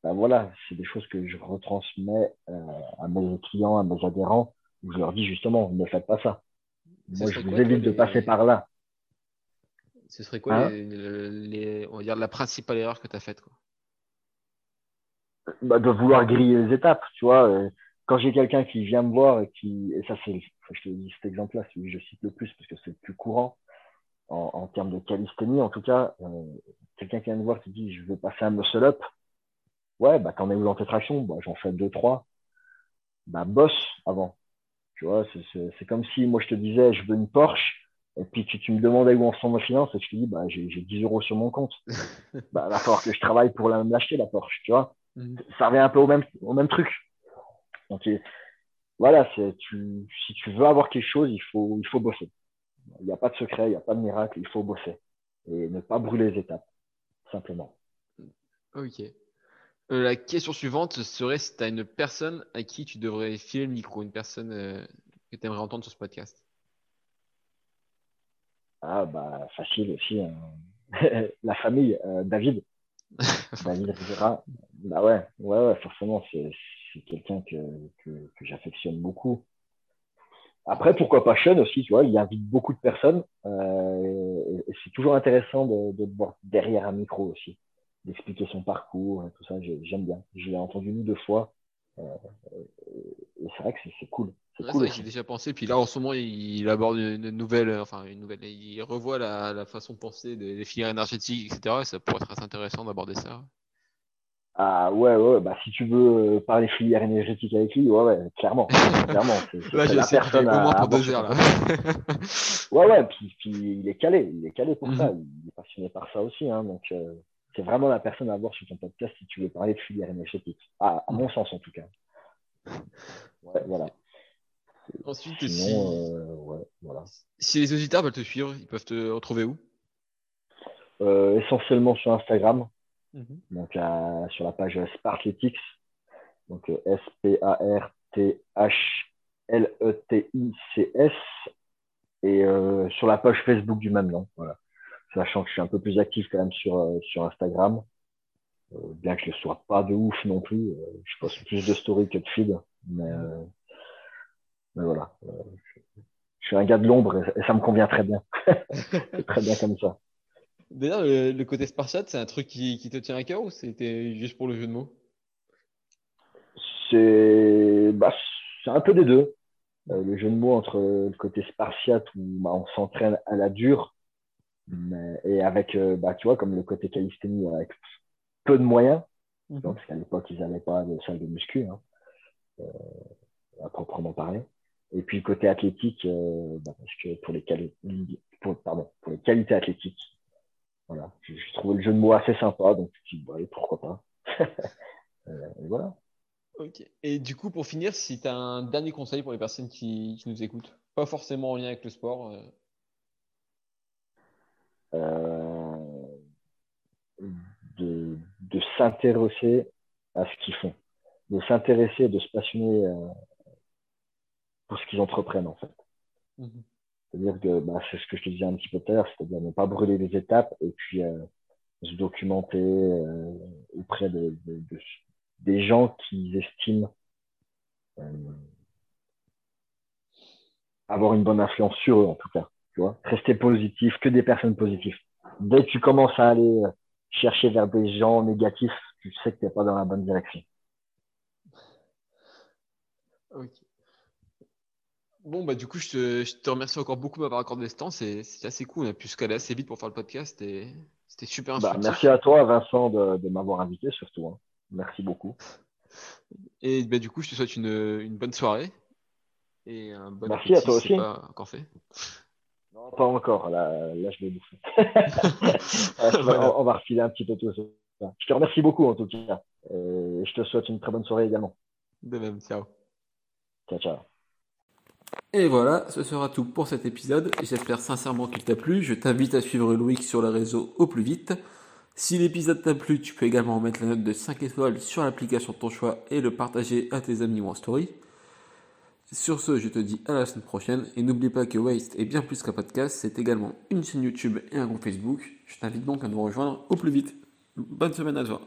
ben voilà, c'est des choses que je retransmets euh, à mes clients, à mes adhérents, où je leur dis justement, ne faites pas ça. Moi, je vous évite de passer par là. Ce serait quoi hein les, on va dire la principale erreur que tu as faite quoi bah, De vouloir griller les étapes, tu vois. Euh, quand j'ai quelqu'un qui vient me voir et qui, et ça c'est, je te dis cet exemple-là, celui que je cite le plus parce que c'est le plus courant en, en termes de calisthénie, en tout cas, euh, quelqu'un qui vient me voir qui dit je veux passer un muscle up, Ouais, bah t'en es où dans tes tractions? Bah, J'en fais deux, trois. Bah bosse avant. Tu vois, c'est comme si moi je te disais je veux une Porsche et puis tu, tu me demandais où en sont mes finances et je te dis bah j'ai 10 euros sur mon compte. bah il va falloir que je travaille pour l'acheter la Porsche, tu vois. Mhm. Ça revient un peu au même, au même truc. Donc voilà, tu, si tu veux avoir quelque chose, il faut, il faut bosser. Il n'y a pas de secret, il n'y a pas de miracle, il faut bosser et ne pas brûler les étapes, simplement. Ok. Euh, la question suivante serait si tu as une personne à qui tu devrais filer le micro, une personne euh, que tu aimerais entendre sur ce podcast. Ah, bah, facile aussi. Hein. la famille, euh, David. David Rivera. Bah ouais, ouais, ouais forcément, c'est quelqu'un que, que, j'affectionne beaucoup. Après, pourquoi pas Sean aussi, tu vois, il invite beaucoup de personnes. et, c'est toujours intéressant de, de, voir derrière un micro aussi d'expliquer son parcours et tout ça. J'aime bien. Je l'ai entendu une ou deux fois. Euh, et c'est vrai que c'est cool. J'ai déjà pensé. Puis là, en ce moment, il, aborde une nouvelle, enfin une nouvelle. Il revoit la, la façon de penser des, filières énergétiques, etc. Et ça pourrait être assez intéressant d'aborder ça. Ah ouais, ouais, bah si tu veux euh, parler filières énergétiques avec lui, ouais, ouais, clairement, clairement. là, la personne à, à deux heures, là. ouais, ouais, puis, puis, il est calé, il est calé pour ça, mhm. il est passionné par ça aussi, hein, donc euh, c'est vraiment la personne à voir sur ton podcast si tu veux parler de filière énergétique. Ah, à mon sens, en tout cas. Ouais, voilà. Ensuite, si... Euh, ouais, voilà. si les auditeurs veulent te suivre, ils peuvent te retrouver où? Euh, Essentiellement sur Instagram, mhm. donc sur la page Sparkletics, donc euh, S-P-A-R-T-H-L-E-T-I-C-S, et sur la page Facebook du même nom. Voilà sachant que je suis un peu plus actif quand même sur, euh, sur Instagram. Euh, bien que je ne sois pas de ouf non plus. Euh, je poste plus de stories que de feed. Mais, mais voilà. je suis un gars de l'ombre et, ça me convient très bien. très bien comme ça. D'ailleurs, le, côté Spartiate, c'est un truc qui, qui, te tient à cœur ou c'était juste pour le jeu de mots? C'est bah, un peu des deux. le jeu de mots entre le côté spartiate où bah, on s'entraîne à la dure et avec, euh, bah, tu vois, comme le côté calisthénie, avec peu de moyens, mhm. donc, parce qu'à l'époque, ils n'avaient pas de salle de muscu, hein, euh, à proprement parler. Et puis côté athlétique, bah, parce que pour les, pardon, pour les qualités athlétiques, voilà, je, trouvais le jeu de mots assez sympa, donc je me suis dit, pourquoi pas. et voilà. Ok. Et du coup, pour finir, si tu as un dernier conseil pour les personnes qui, nous écoutent, pas forcément en lien avec le sport. Euh, de, s'intéresser à ce qu'ils font, de s'intéresser, de se passionner euh, pour ce qu'ils entreprennent en fait. Mhm. C'est-à-dire que bah, c'est ce que je te disais un petit peu tout à l'heure, c'est-à-dire ne pas brûler les étapes et puis euh, se documenter euh, auprès de, des gens qui estiment avoir une bonne influence sur eux en tout cas. Tu vois Rester positif, que des personnes positives. Dès que tu commences à aller chercher vers des gens négatifs, tu sais que tu n'es pas dans la bonne direction. Ok. Bon, bah, du coup, je te, je te remercie encore beaucoup de m'avoir accordé ce temps. C'est assez cool. On a pu se caler assez vite pour faire le podcast et c'était super bah, Merci à toi, Vincent, de, de m'avoir invité surtout. Hein. Merci beaucoup. Et bah, du coup, je te souhaite une, une bonne soirée. Et un bon Merci à toi aussi. Pas encore fait. Non, pas encore. Là, là je vais bouffer. on, va refiler un petit peu tout ça. Je te remercie beaucoup en tout cas. Et je te souhaite une très bonne soirée également. De même, ciao. Ciao, ciao. Et voilà, ce sera tout pour cet épisode. J'espère sincèrement qu'il t'a plu. Je t'invite à suivre Loïc sur les réseaux au plus vite. Si l'épisode t'a plu, tu peux également mettre la note de 5 étoiles sur l'application de ton choix et le partager à tes amis ou en story. Sur ce, je te dis à la semaine prochaine et n'oublie pas que Waste est bien plus qu'un podcast, c'est également une chaîne YouTube et un groupe Facebook. Je t'invite donc à nous rejoindre au plus vite. Bonne semaine à toi.